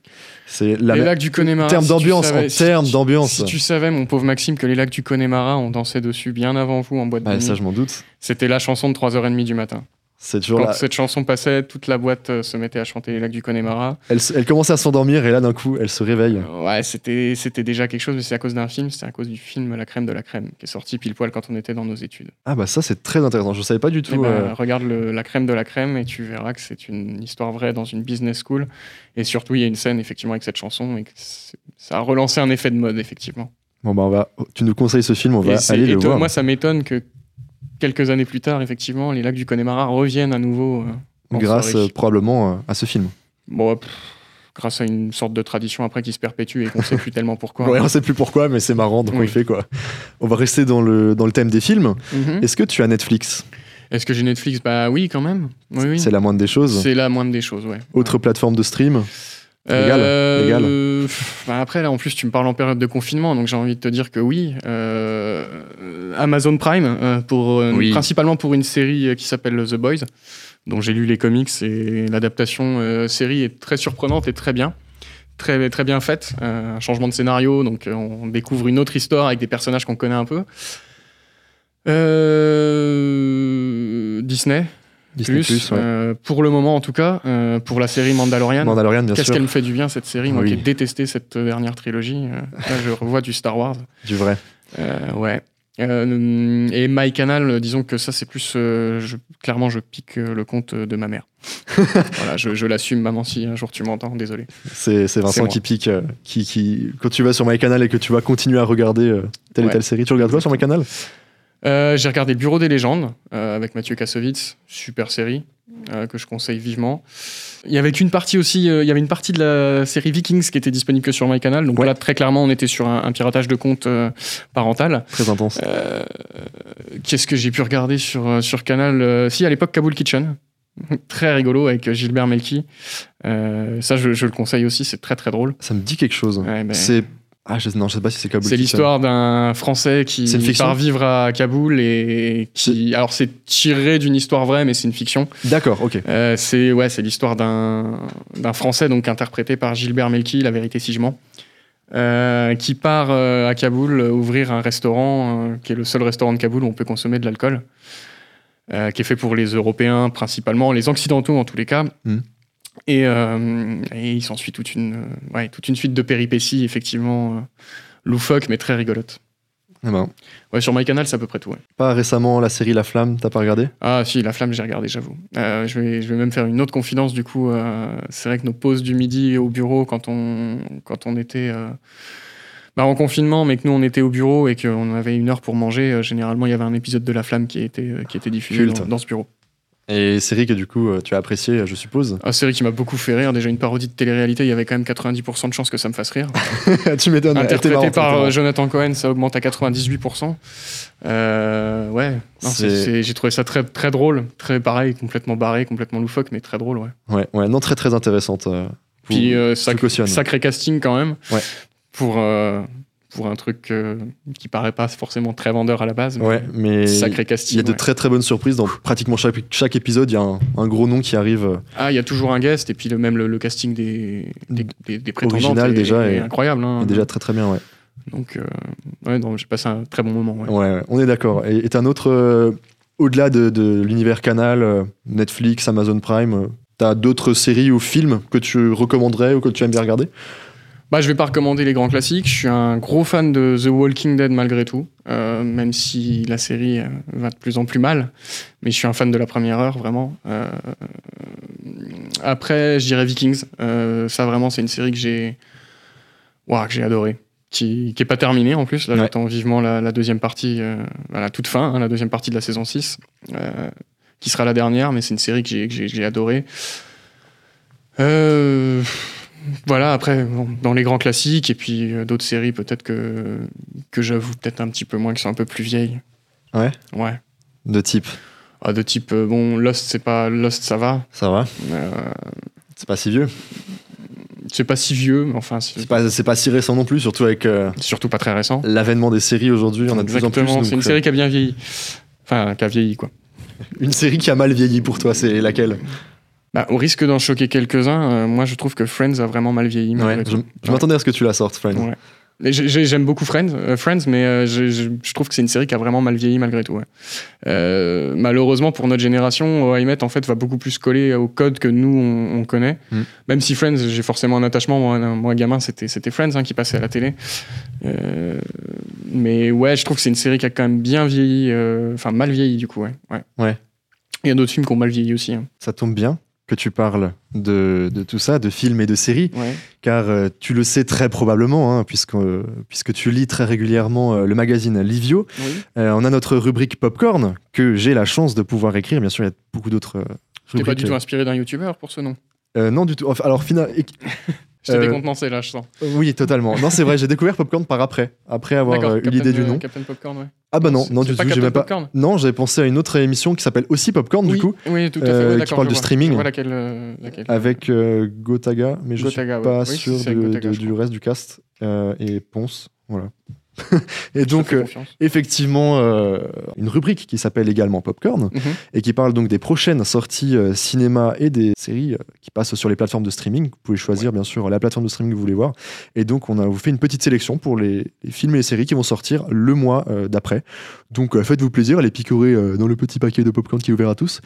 Speaker 1: c'est la
Speaker 2: les lacs du Connemara. si tu
Speaker 1: d'ambiance,
Speaker 2: savais-
Speaker 1: en
Speaker 2: si
Speaker 1: d'ambiance.
Speaker 2: Si tu savais, mon pauvre Maxime, que les lacs du Connemara, on dansait dessus bien avant vous en boîte de
Speaker 1: Ouais,
Speaker 2: nuit.
Speaker 1: ça, je m'en doute.
Speaker 2: C'était la chanson de 3h30 du matin.
Speaker 1: C'est toujours
Speaker 2: Quand cette chanson passait, toute la boîte euh, se mettait à chanter les lacs du Connemara.
Speaker 1: Elle, commence à s'endormir et là, d'un coup, elle se réveille.
Speaker 2: Euh, Ouais, c'était c'était déjà quelque chose, mais c'est à cause d'un film, c'est à cause du film La crème de la crème, qui est sorti pile poil quand on était dans nos études.
Speaker 1: Ah, bah ça, c'est très intéressant. Je savais pas du
Speaker 2: Eh
Speaker 1: tout.
Speaker 2: ben,
Speaker 1: euh,
Speaker 2: Regarde le- La crème de la crème et tu verras que c'est une histoire vraie dans une business school. Et surtout, il y a une scène effectivement avec cette chanson et que ça a relancé un effet de mode, effectivement.
Speaker 1: Bon, bah, on va... tu nous conseilles ce film, on va
Speaker 2: Et
Speaker 1: aller le voir.
Speaker 2: Moi, ça m'étonne que quelques années plus tard, effectivement, les lacs du Connemara reviennent à nouveau. euh,
Speaker 1: Grâce euh, probablement euh, à ce film.
Speaker 2: Bon, pff, grâce à une sorte de tradition après qui se perpétue et qu'on sait plus tellement pourquoi.
Speaker 1: Ouais, on sait plus pourquoi, mais c'est marrant, donc on
Speaker 2: Oui.
Speaker 1: le fait quoi. On va rester dans le, dans le thème des films.
Speaker 2: Mhm.
Speaker 1: Est-ce que tu as Netflix?
Speaker 2: Est-ce que j'ai Netflix? Bah oui, quand même. Oui, oui.
Speaker 1: C'est la moindre des choses.
Speaker 2: C'est la moindre des choses, ouais.
Speaker 1: Autre plateforme de stream? Légal,
Speaker 2: Euh,
Speaker 1: légal.
Speaker 2: bah après, là, en plus, tu me parles en période de confinement, donc j'ai envie de te dire que oui. Euh, Amazon Prime, euh, pour, euh,
Speaker 1: Oui.
Speaker 2: principalement pour une série qui s'appelle The Boys, dont j'ai lu les comics et l'adaptation série est très surprenante et très bien. Très, très bien faite. Un changement de scénario, donc on découvre une autre histoire avec des personnages qu'on connaît un peu. Disney,
Speaker 1: Disney+,
Speaker 2: plus,
Speaker 1: ouais.
Speaker 2: euh, pour le moment en tout cas, euh, pour la série Mandalorian.
Speaker 1: Mandalorian,
Speaker 2: Qu'est-ce qu'elle me fait du bien cette série, moi
Speaker 1: Oui.
Speaker 2: qui ai détesté cette dernière trilogie. euh, là, je revois du Star Wars.
Speaker 1: Du vrai.
Speaker 2: Euh, ouais. Euh, et MyCanal, euh, disons que ça c'est plus. euh, je- clairement, je pique euh, le compte de ma mère. voilà, je, je l'assume, maman, si un jour tu m'entends, désolé.
Speaker 1: C'est Vincent qui pique. euh, qui, qui, quand tu vas sur MyCanal et que tu vas continuer à regarder euh, telle
Speaker 2: Ouais.
Speaker 1: et telle série, tu regardes quoi sur MyCanal
Speaker 2: Euh, J'ai regardé Bureau des légendes euh, avec Mathieu Kassovitz, super série euh, que je conseille vivement. Il y avait qu'une partie aussi, il y avait une partie de la série Vikings qui était disponible que sur MyCanal. Donc
Speaker 1: Ouais.
Speaker 2: là, très clairement, on était sur un, un piratage de compte parental.
Speaker 1: Très intense.
Speaker 2: Qu'est-ce que j'ai pu regarder sur, sur Canal Si, à l'époque, Kabul Kitchen. très rigolo avec Gilbert Melki. Ça, je, je le conseille aussi, c'est très très drôle.
Speaker 1: Ça me dit quelque chose.
Speaker 2: Ouais, ben,
Speaker 1: C'est. Ah, je... non, je sais pas si c'est Kabul
Speaker 2: C'est l'histoire d'un Français qui part vivre à Kaboul et qui. Alors, c'est tiré d'une histoire vraie, mais c'est une fiction.
Speaker 1: D'accord, ok.
Speaker 2: Euh, c'est ouais, c'est l'histoire d'un Français donc interprété par Gilbert Melki, La vérité si je mens, euh, qui part euh, à Kaboul ouvrir un restaurant qui est le seul restaurant de Kaboul où on peut consommer de l'alcool, qui est fait pour les Européens principalement, les Occidentaux en tous les cas.
Speaker 1: Mhm.
Speaker 2: Et, euh, et il s'ensuit toute une euh, ouais, toute une suite de péripéties effectivement euh, loufoques mais très rigolotes.
Speaker 1: Eh ben,
Speaker 2: Ouais, sur MyCanal, c'est à peu près tout. ouais.
Speaker 1: pas récemment la série La Flamme, t'as pas regardé?
Speaker 2: Ah si, La Flamme, j'ai regardé, j'avoue. Euh, je, vais, je vais même faire une autre confidence, du coup. euh, c'est vrai que nos pauses du midi au bureau, quand on, quand on était euh, bah, en confinement, mais que nous, on était au bureau et qu'on avait une heure pour manger, généralement, il y avait un épisode de La Flamme qui était, qui était diffusé dans ce bureau.
Speaker 1: Et série que du coup euh, tu as appréciée, je suppose.
Speaker 2: Ah, série qui m'a beaucoup fait rire. Déjà, une parodie de télé-réalité, il y avait quand même 90% de chances que ça me fasse rire.
Speaker 1: tu m'étonnes.
Speaker 2: Interprété
Speaker 1: marrante,
Speaker 2: par euh. Jonathan Cohen, ça augmente à 98%. Euh, ouais, j'ai trouvé ça très, très drôle. Très pareil, complètement barré, complètement loufoque, mais très drôle, ouais.
Speaker 1: Ouais, ouais, non, très très intéressante. euh,
Speaker 2: Puis euh, sacré casting quand même.
Speaker 1: Ouais.
Speaker 2: Pour, euh, pour un truc euh, qui paraît pas forcément très vendeur à la base. mais
Speaker 1: Ouais, mais
Speaker 2: Sacré
Speaker 1: il
Speaker 2: casting.
Speaker 1: y a de très très bonnes surprises dans pratiquement chaque, chaque épisode. Il y a un, un gros nom qui arrive. euh,
Speaker 2: Ah, il y a toujours un guest et puis le, même le, le casting des, des, des, des prétendantes
Speaker 1: Original,
Speaker 2: est,
Speaker 1: déjà,
Speaker 2: est
Speaker 1: et-
Speaker 2: incroyable. hein.
Speaker 1: est déjà très très bien. Ouais,
Speaker 2: Donc, euh, ouais, j'ai passé un très bon moment. ouais.
Speaker 1: on est d'accord. Et est un autre euh, au-delà de, de l'univers Canal, euh, Netflix, Amazon Prime. T'as d'autres séries ou films que tu recommanderais ou que tu aimes bien regarder?
Speaker 2: Bah, je vais pas recommander les grands classiques. Je suis un gros fan de The Walking Dead malgré tout, euh, même si la série euh, va de plus en plus mal. Mais je suis un fan de la première heure, vraiment. Euh, après, je dirais Vikings. Euh, ça, vraiment, c'est une série que j'ai Ouah, que j'ai adoré. Qui, qui est pas terminée en plus. Là,
Speaker 1: Ouais.
Speaker 2: j'attends vivement la, la deuxième partie, à la toute fin, hein, la deuxième partie de la saison 6, euh, qui sera la dernière, mais c'est une série que j'ai adorée. Euh, voilà, après, bon, dans les grands classiques, et puis euh, d'autres séries peut-être que, que j'avoue peut-être un petit peu moins, qui sont un peu plus vieilles.
Speaker 1: Ouais.
Speaker 2: Ouais.
Speaker 1: De type,
Speaker 2: Ah, de type, euh, bon, Lost, c'est pas. Lost, ça va.
Speaker 1: ça va
Speaker 2: Euh,
Speaker 1: C'est pas si vieux.
Speaker 2: c'est pas si vieux, mais enfin, c'est
Speaker 1: pas, c'est pas si récent non plus, surtout avec
Speaker 2: surtout pas très récent.
Speaker 1: l'avènement des séries aujourd'hui. En a de plus en plus.
Speaker 2: C'est une série qui a bien vieilli. Enfin, qui a vieilli, quoi.
Speaker 1: une série qui a mal vieilli pour toi, c'est laquelle?
Speaker 2: Bah, au risque d'en choquer quelques-uns, euh, moi je trouve que Friends a vraiment mal vieilli.
Speaker 1: Ouais. Je, je m'attendais à ce que tu la sortes, Friends.
Speaker 2: Ouais. J'aime beaucoup Friends, euh, Friends mais euh, je, trouve que c'est une série qui a vraiment mal vieilli malgré tout. ouais. Euh, malheureusement pour notre génération, I Met en fait va beaucoup plus coller au code que nous on, on connaît.
Speaker 1: Mm.
Speaker 2: Même si Friends, j'ai forcément un attachement. Moi, moi gamin, c'était c'était Friends hein, qui passait à la télé. Mais ouais, je trouve que c'est une série qui a quand même bien vieilli, enfin mal vieilli du coup. Ouais. ouais.
Speaker 1: Ouais.
Speaker 2: Il y a d'autres films qui ont mal vieilli aussi. hein.
Speaker 1: Ça tombe bien que tu parles de, de tout ça, de films et de séries,
Speaker 2: Ouais.
Speaker 1: car euh, tu le sais très probablement, hein, puisque, euh, puisque tu lis très régulièrement euh, le magazine Livio.
Speaker 2: Oui.
Speaker 1: Euh, on a notre rubrique Popcorn, que j'ai la chance de pouvoir écrire. Bien sûr, il y a beaucoup d'autres euh,
Speaker 2: T'es pas
Speaker 1: rubriques.
Speaker 2: du tout inspiré d'un youtubeur pour ce nom?
Speaker 1: Euh, non, du tout. Enfin, alors, fina-
Speaker 2: Je t'ai
Speaker 1: Euh,
Speaker 2: décontenancé là, je sens.
Speaker 1: oui, totalement. Non, c'est vrai, j'ai découvert Popcorn par après, après avoir euh, eu l'idée du
Speaker 2: euh,
Speaker 1: nom.
Speaker 2: Captain Popcorn, ouais.
Speaker 1: Ah bah non, non du tout, j'ai même pas. Non, j'avais pensé à une autre émission qui s'appelle aussi Popcorn,
Speaker 2: oui,
Speaker 1: du coup,
Speaker 2: oui, tout à fait.
Speaker 1: euh,
Speaker 2: ouais,
Speaker 1: qui parle
Speaker 2: je
Speaker 1: de streaming.
Speaker 2: Je vois laquelle. euh, laquelle.
Speaker 1: avec euh, Gotaga, mais je
Speaker 2: Gotaga,
Speaker 1: suis
Speaker 2: ouais.
Speaker 1: pas
Speaker 2: Oui,
Speaker 1: sûr
Speaker 2: c'est
Speaker 1: de-
Speaker 2: Gotaga,
Speaker 1: de-
Speaker 2: je
Speaker 1: du reste du cast. et Ponce, voilà. et donc, euh, effectivement, euh, une rubrique qui s'appelle également Popcorn
Speaker 2: Mhm.
Speaker 1: et qui parle donc des prochaines sorties euh, cinéma et des séries qui passent sur les plateformes de streaming. Vous pouvez choisir, bien sûr, la plateforme de streaming que vous voulez voir. Et donc, on a vous fait une petite sélection pour les, les films et les séries qui vont sortir le mois d'après. Donc, faites-vous plaisir, allez picorer dans le petit paquet de Popcorn qui est ouvert à tous.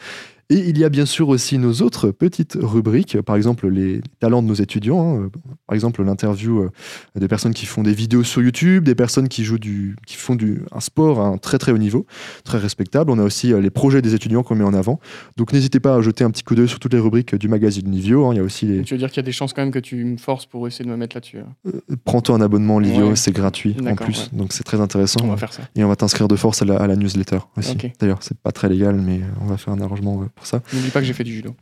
Speaker 1: Et il y a bien sûr aussi nos autres petites rubriques, par exemple les talents de nos étudiants, hein. par exemple l'interview euh, des personnes qui font des vidéos sur YouTube, des personnes qui jouent du, qui font du, un sport à un très très haut niveau, très respectable. On a aussi euh, les projets des étudiants qu'on met en avant. Donc n'hésitez pas à jeter un petit coup d'œil sur toutes les rubriques du magazine Livio. hein. Il y a aussi les
Speaker 2: Tu veux dire qu'il y a des chances quand même que tu me forces pour essayer de me mettre là-dessus. hein.
Speaker 1: prends-toi un abonnement Livio,
Speaker 2: Ouais.
Speaker 1: c'est gratuit en plus,
Speaker 2: ouais.
Speaker 1: donc c'est très intéressant.
Speaker 2: On va faire ça.
Speaker 1: Et on va t'inscrire de force à la, à la newsletter aussi.
Speaker 2: Ok.
Speaker 1: D'ailleurs, c'est pas très légal, mais on va faire un arrangement euh, pour ça.
Speaker 2: N'oublie pas que j'ai fait du judo.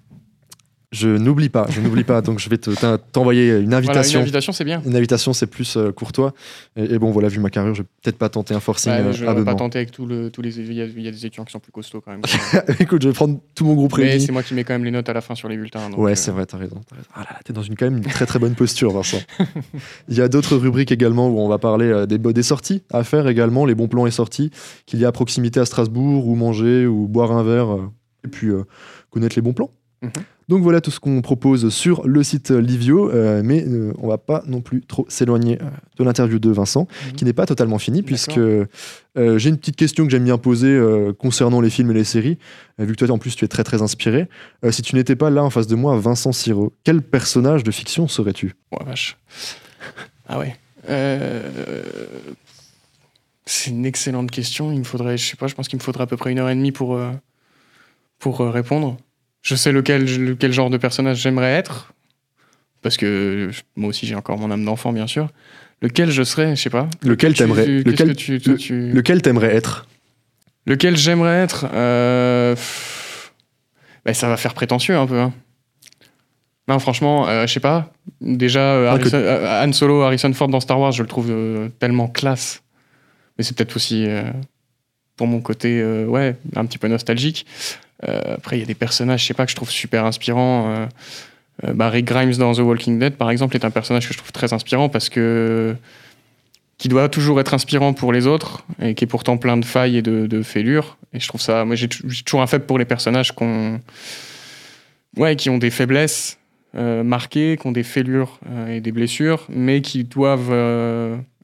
Speaker 1: Je n'oublie pas, je n'oublie pas. Donc je vais te- t'envoyer une
Speaker 2: Voilà, une
Speaker 1: invitation.
Speaker 2: invitation, c'est bien.
Speaker 1: Une invitation, c'est plus euh, courtois. Et, et bon, voilà, vu ma carrure, je vais peut-être pas tenter un forcing
Speaker 2: Ouais,
Speaker 1: euh,
Speaker 2: je vais pas tenter avec tout le, tous les. Il y, a, il y a des étudiants qui sont plus costauds quand même.
Speaker 1: Écoute, je vais prendre tout mon groupe
Speaker 2: Mais
Speaker 1: réuni.
Speaker 2: c'est moi qui mets quand même les notes à la fin sur les bulletins. donc,
Speaker 1: Ouais,
Speaker 2: euh,
Speaker 1: c'est vrai, t'as raison. Ah là là, t'es dans une, quand même une très très bonne posture, Vincent. Il y a d'autres rubriques également où on va parler euh, des, des sorties à faire également, les bons plans et sorties qu'il y a à proximité à Strasbourg, ou manger, ou boire un verre, euh, et puis euh, connaître les bons plans.
Speaker 2: Mhm.
Speaker 1: Donc voilà tout ce qu'on propose sur le site Livio, euh, mais euh, on va pas non plus trop s'éloigner euh, de l'interview de Vincent,
Speaker 2: Mhm.
Speaker 1: qui n'est pas totalement finie, puisque euh, j'ai une petite question que j'aime bien poser concernant les films et les séries, vu que toi en plus tu es très très inspiré. Si tu n'étais pas là en face de moi, Vincent Siro, quel personnage de fiction serais-tu?
Speaker 2: Oh vache. Ah ouais. C'est une excellente question. Il me faudrait, je sais pas, je pense qu'il me faudrait à peu près une heure et demie pour, pour euh, répondre. Je sais lequel, lequel genre de personnage j'aimerais être. Parce que moi aussi j'ai encore mon âme d'enfant, bien sûr. Lequel je serais, je sais pas.
Speaker 1: Lequel t'aimerais lequel,
Speaker 2: que tu- toi, tu-
Speaker 1: lequel t'aimerais être?
Speaker 2: Lequel j'aimerais être euh, bah, Ça va faire prétentieux un peu. hein. Non, franchement, euh, je sais pas. Déjà, euh,
Speaker 1: Ah, que-
Speaker 2: euh, Han Solo, Harrison Ford dans Star Wars, je le trouve tellement classe. Mais c'est peut-être aussi pour mon côté, ouais, un petit peu nostalgique. Euh, après, il y a des personnages, je sais pas, que je trouve super inspirants. Euh, euh, bah, Rick Grimes dans The Walking Dead, par exemple, est un personnage que je trouve très inspirant parce que qui doit toujours être inspirant pour les autres et qui est pourtant plein de failles et de, de fêlures. Et je trouve ça, moi j'ai toujours un faible pour les personnages qui ont des faiblesses marquées, qui ont des fêlures et des blessures, mais qui doivent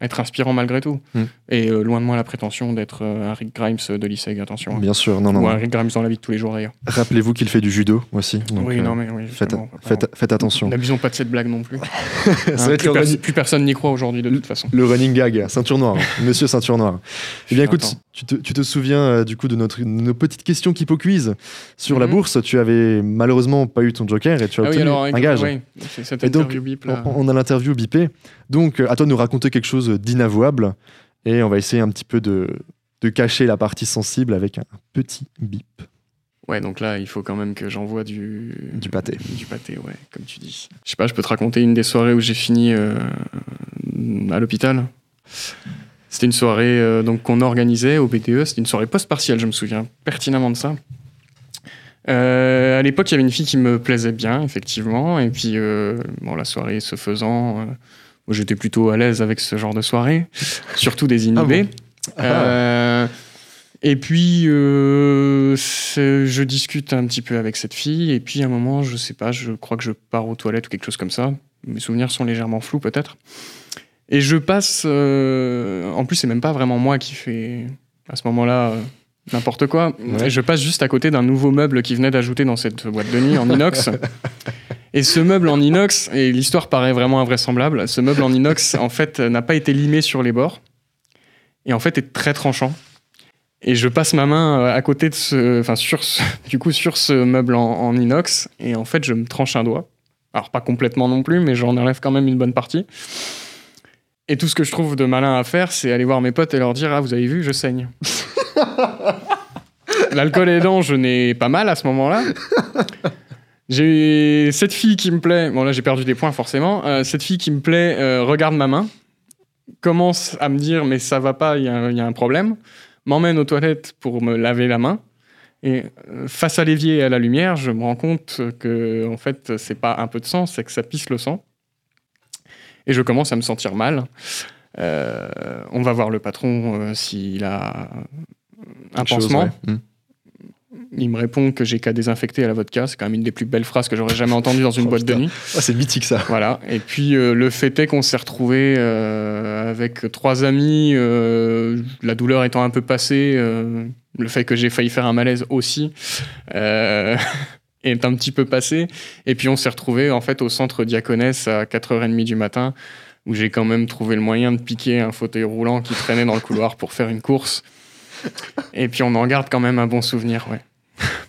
Speaker 2: être inspirants malgré tout.
Speaker 1: Mm.
Speaker 2: Et euh, loin de moi la prétention d'être euh, un Rick Grimes de l'ISEG, attention.
Speaker 1: Bien sûr, non, non.
Speaker 2: Ou un Rick Grimes dans la vie de tous les jours d'ailleurs.
Speaker 1: Rappelez-vous qu'il fait du judo aussi. donc,
Speaker 2: oui,
Speaker 1: euh,
Speaker 2: non, mais oui.
Speaker 1: faites, attention.
Speaker 2: N'abusons pas de cette blague non plus. Hein,
Speaker 1: vrai
Speaker 2: plus, pers- plus personne n'y croit aujourd'hui de toute façon.
Speaker 1: le running gag, ceinture noire, hein. monsieur ceinture noire. Eh bien écoute, tu te, tu te souviens euh, du coup de notre, nos petites questions Kipo Quiz sur la
Speaker 2: Mhm.
Speaker 1: bourse. Tu avais malheureusement pas eu ton joker et tu as
Speaker 2: Ah oui,
Speaker 1: obtenu
Speaker 2: alors,
Speaker 1: un gage.
Speaker 2: c'est cette
Speaker 1: Et donc,
Speaker 2: bip là.
Speaker 1: On, on a l'interview bipée. Donc, euh, à toi de nous raconter quelque chose d'inavouable. Et on va essayer un petit peu de, de cacher la partie sensible avec un petit bip
Speaker 2: Ouais, donc là, il faut quand même que j'envoie du...
Speaker 1: du pâté.
Speaker 2: Du pâté, ouais, comme tu dis. Je sais pas, je peux te raconter une des soirées où j'ai fini euh, à l'hôpital. C'était une soirée euh, donc qu'on organisait au BTE. C'était une soirée post-partielle, je me souviens pertinemment de ça. Euh, à l'époque, il y avait une fille qui me plaisait bien, effectivement. Et puis, bon, la soirée se faisant, j'étais plutôt à l'aise avec ce genre de soirée, surtout des inhibés.
Speaker 1: Ah.
Speaker 2: Euh, et puis, euh, je discute un petit peu avec cette fille, et puis à un moment, je sais pas, je crois que je pars aux toilettes ou quelque chose comme ça. Mes souvenirs sont légèrement flous, peut-être. Et je passe. euh, en plus, c'est même pas vraiment moi qui fais à ce moment-là n'importe quoi.
Speaker 1: Ouais.
Speaker 2: Je passe juste à côté d'un nouveau meuble qui venait d'ajouter dans cette boîte de nuit en inox. Et ce meuble en inox, et l'histoire paraît vraiment invraisemblable, ce meuble en inox, en fait, n'a pas été limé sur les bords. Et en fait, est très tranchant. Et je passe ma main euh, à côté de ce, enfin sur ce, du coup sur ce meuble en, en inox et en fait je me tranche un doigt. Alors pas complètement non plus, mais j'en enlève quand même une bonne partie. Et tout ce que je trouve de malin à faire, c'est aller voir mes potes et leur dire ah vous avez vu je saigne. L'alcool aidant, je n'ai pas mal à ce moment-là. J'ai cette fille qui me plaît. Bon là j'ai perdu des points forcément. Euh, cette fille qui me plaît euh, regarde ma main, commence à me dire mais ça va pas, il y, a un- problème m'emmène aux toilettes pour me laver la main. Et euh, face à l'évier et à la lumière, je me rends compte que en fait, c'est pas un peu de sang, c'est que ça pisse le sang. Et je commence à me sentir mal. On va voir le patron s'il a un
Speaker 1: Quelque chose,
Speaker 2: pansement.
Speaker 1: ouais. Mm.
Speaker 2: Il me répond que j'ai qu'à désinfecter à la vodka. C'est quand même une des plus belles phrases que j'aurais jamais entendues dans une
Speaker 1: Oh,
Speaker 2: boîte
Speaker 1: putain.
Speaker 2: de nuit.
Speaker 1: Ah, c'est mythique ça.
Speaker 2: Voilà. Et puis euh, le fait est qu'on s'est retrouvé avec trois amis, euh, la douleur étant un peu passée, euh, le fait que j'ai failli faire un malaise aussi euh, est un petit peu passé. Et puis on s'est retrouvé en fait au centre Diaconès à 4h30 du matin, où j'ai quand même trouvé le moyen de piquer un fauteuil roulant qui traînait dans le couloir pour faire une course. Et puis on en garde quand même un bon souvenir, ouais.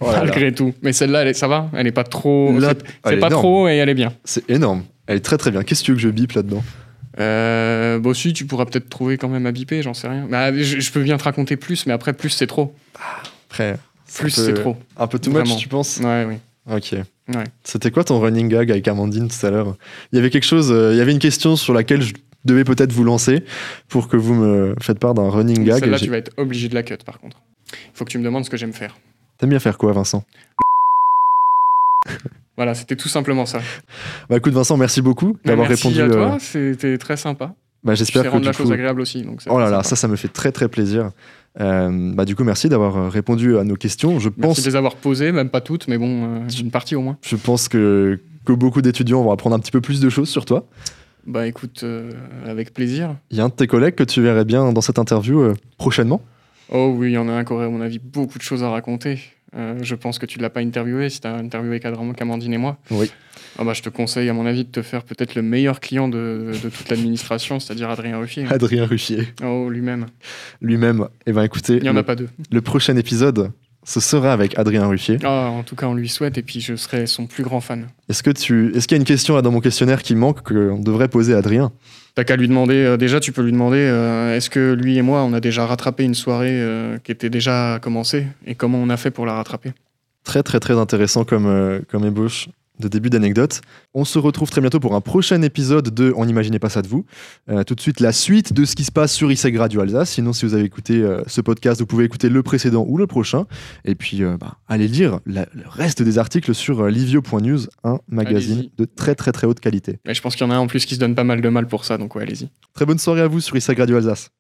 Speaker 1: Oh.
Speaker 2: Malgré tout. Mais celle-là, elle est- ça va? Elle est pas trop.
Speaker 1: Là,
Speaker 2: c'est- pas
Speaker 1: énorme.
Speaker 2: trop et elle est bien.
Speaker 1: C'est énorme. Elle est très très bien. Qu'est-ce que tu veux que je bip là-dedans?
Speaker 2: Euh, si, tu pourras peut-être trouver quand même à biper, j'en sais rien. Bah, je, je peux bien te raconter plus, mais après, plus c'est trop.
Speaker 1: Après,
Speaker 2: Plus c'est trop.
Speaker 1: Un peu too
Speaker 2: Vraiment.
Speaker 1: much, tu penses?
Speaker 2: Ouais, oui.
Speaker 1: Ok.
Speaker 2: Ouais.
Speaker 1: C'était quoi ton running gag avec Amandine tout à l'heure? Il y avait quelque chose, euh, il y avait une question sur laquelle je devais peut-être vous lancer pour que vous me faites part d'un running gag.
Speaker 2: Celle-là, tu vas être obligé de la cut par contre. Il faut que tu me demandes ce que j'aime faire.
Speaker 1: T'aimes bien faire quoi, Vincent?
Speaker 2: Voilà, c'était tout simplement ça.
Speaker 1: Bah écoute, Vincent, merci beaucoup d'avoir
Speaker 2: Merci
Speaker 1: répondu.
Speaker 2: à
Speaker 1: euh,
Speaker 2: toi, c'était très sympa.
Speaker 1: bah,
Speaker 2: Tu
Speaker 1: J'espère que
Speaker 2: rendre la
Speaker 1: coup.
Speaker 2: chose agréable aussi. Donc
Speaker 1: Oh là là, ça, ça me fait très très plaisir. Euh, bah, du coup, merci d'avoir euh, répondu à nos questions. Je
Speaker 2: Merci
Speaker 1: pense,
Speaker 2: de les avoir posées, même pas toutes, mais bon, euh, une partie au moins.
Speaker 1: je pense que, que beaucoup d'étudiants vont apprendre un petit peu plus de choses sur toi.
Speaker 2: Bah écoute, euh, avec plaisir.
Speaker 1: Il y a un de tes collègues que tu verrais bien dans cette interview euh, prochainement?
Speaker 2: Oh oui, il y en a un qui aurait, à mon avis, beaucoup de choses à raconter. Euh, je pense que tu ne l'as pas interviewé, si tu as interviewé Camandine et moi.
Speaker 1: Oui.
Speaker 2: Ah bah, je te conseille, à mon avis, de te faire peut-être le meilleur client de, de toute l'administration, c'est-à-dire Adrien Ruffier.
Speaker 1: Adrien Ruffier,
Speaker 2: Oh, lui-même.
Speaker 1: lui-même. Eh ben écoutez,
Speaker 2: Il n'y en a pas deux.
Speaker 1: le prochain épisode, ce sera avec Adrien Ruffier.
Speaker 2: Ah, en tout cas, on lui souhaite, et puis je serai son plus grand fan.
Speaker 1: Est-ce que tu, est-ce qu'il y a une question là dans mon questionnaire qui manque qu'on devrait poser à Adrien?
Speaker 2: T'as qu'à lui demander, euh, déjà, tu peux lui demander euh, est-ce que lui et moi, on a déjà rattrapé une soirée euh, qui était déjà commencée, et comment on a fait pour la rattraper?
Speaker 1: Très très très intéressant comme, comme ébauche de début d'anecdote. On se retrouve très bientôt pour un prochain épisode de On n'imaginait pas ça de vous. Euh, tout de suite la suite de ce qui se passe sur ISEG Radio Alsace. Sinon si vous avez écouté euh, ce podcast, vous pouvez écouter le précédent ou le prochain. Et puis euh, bah, allez lire la- le reste des articles sur livio.news, un magazine de très très très haute qualité.
Speaker 2: Et je pense qu'il y en a un en plus qui se donne pas mal de mal pour ça, donc ouais, allez-y.
Speaker 1: Très bonne soirée à vous sur ISEG Radio Alsace.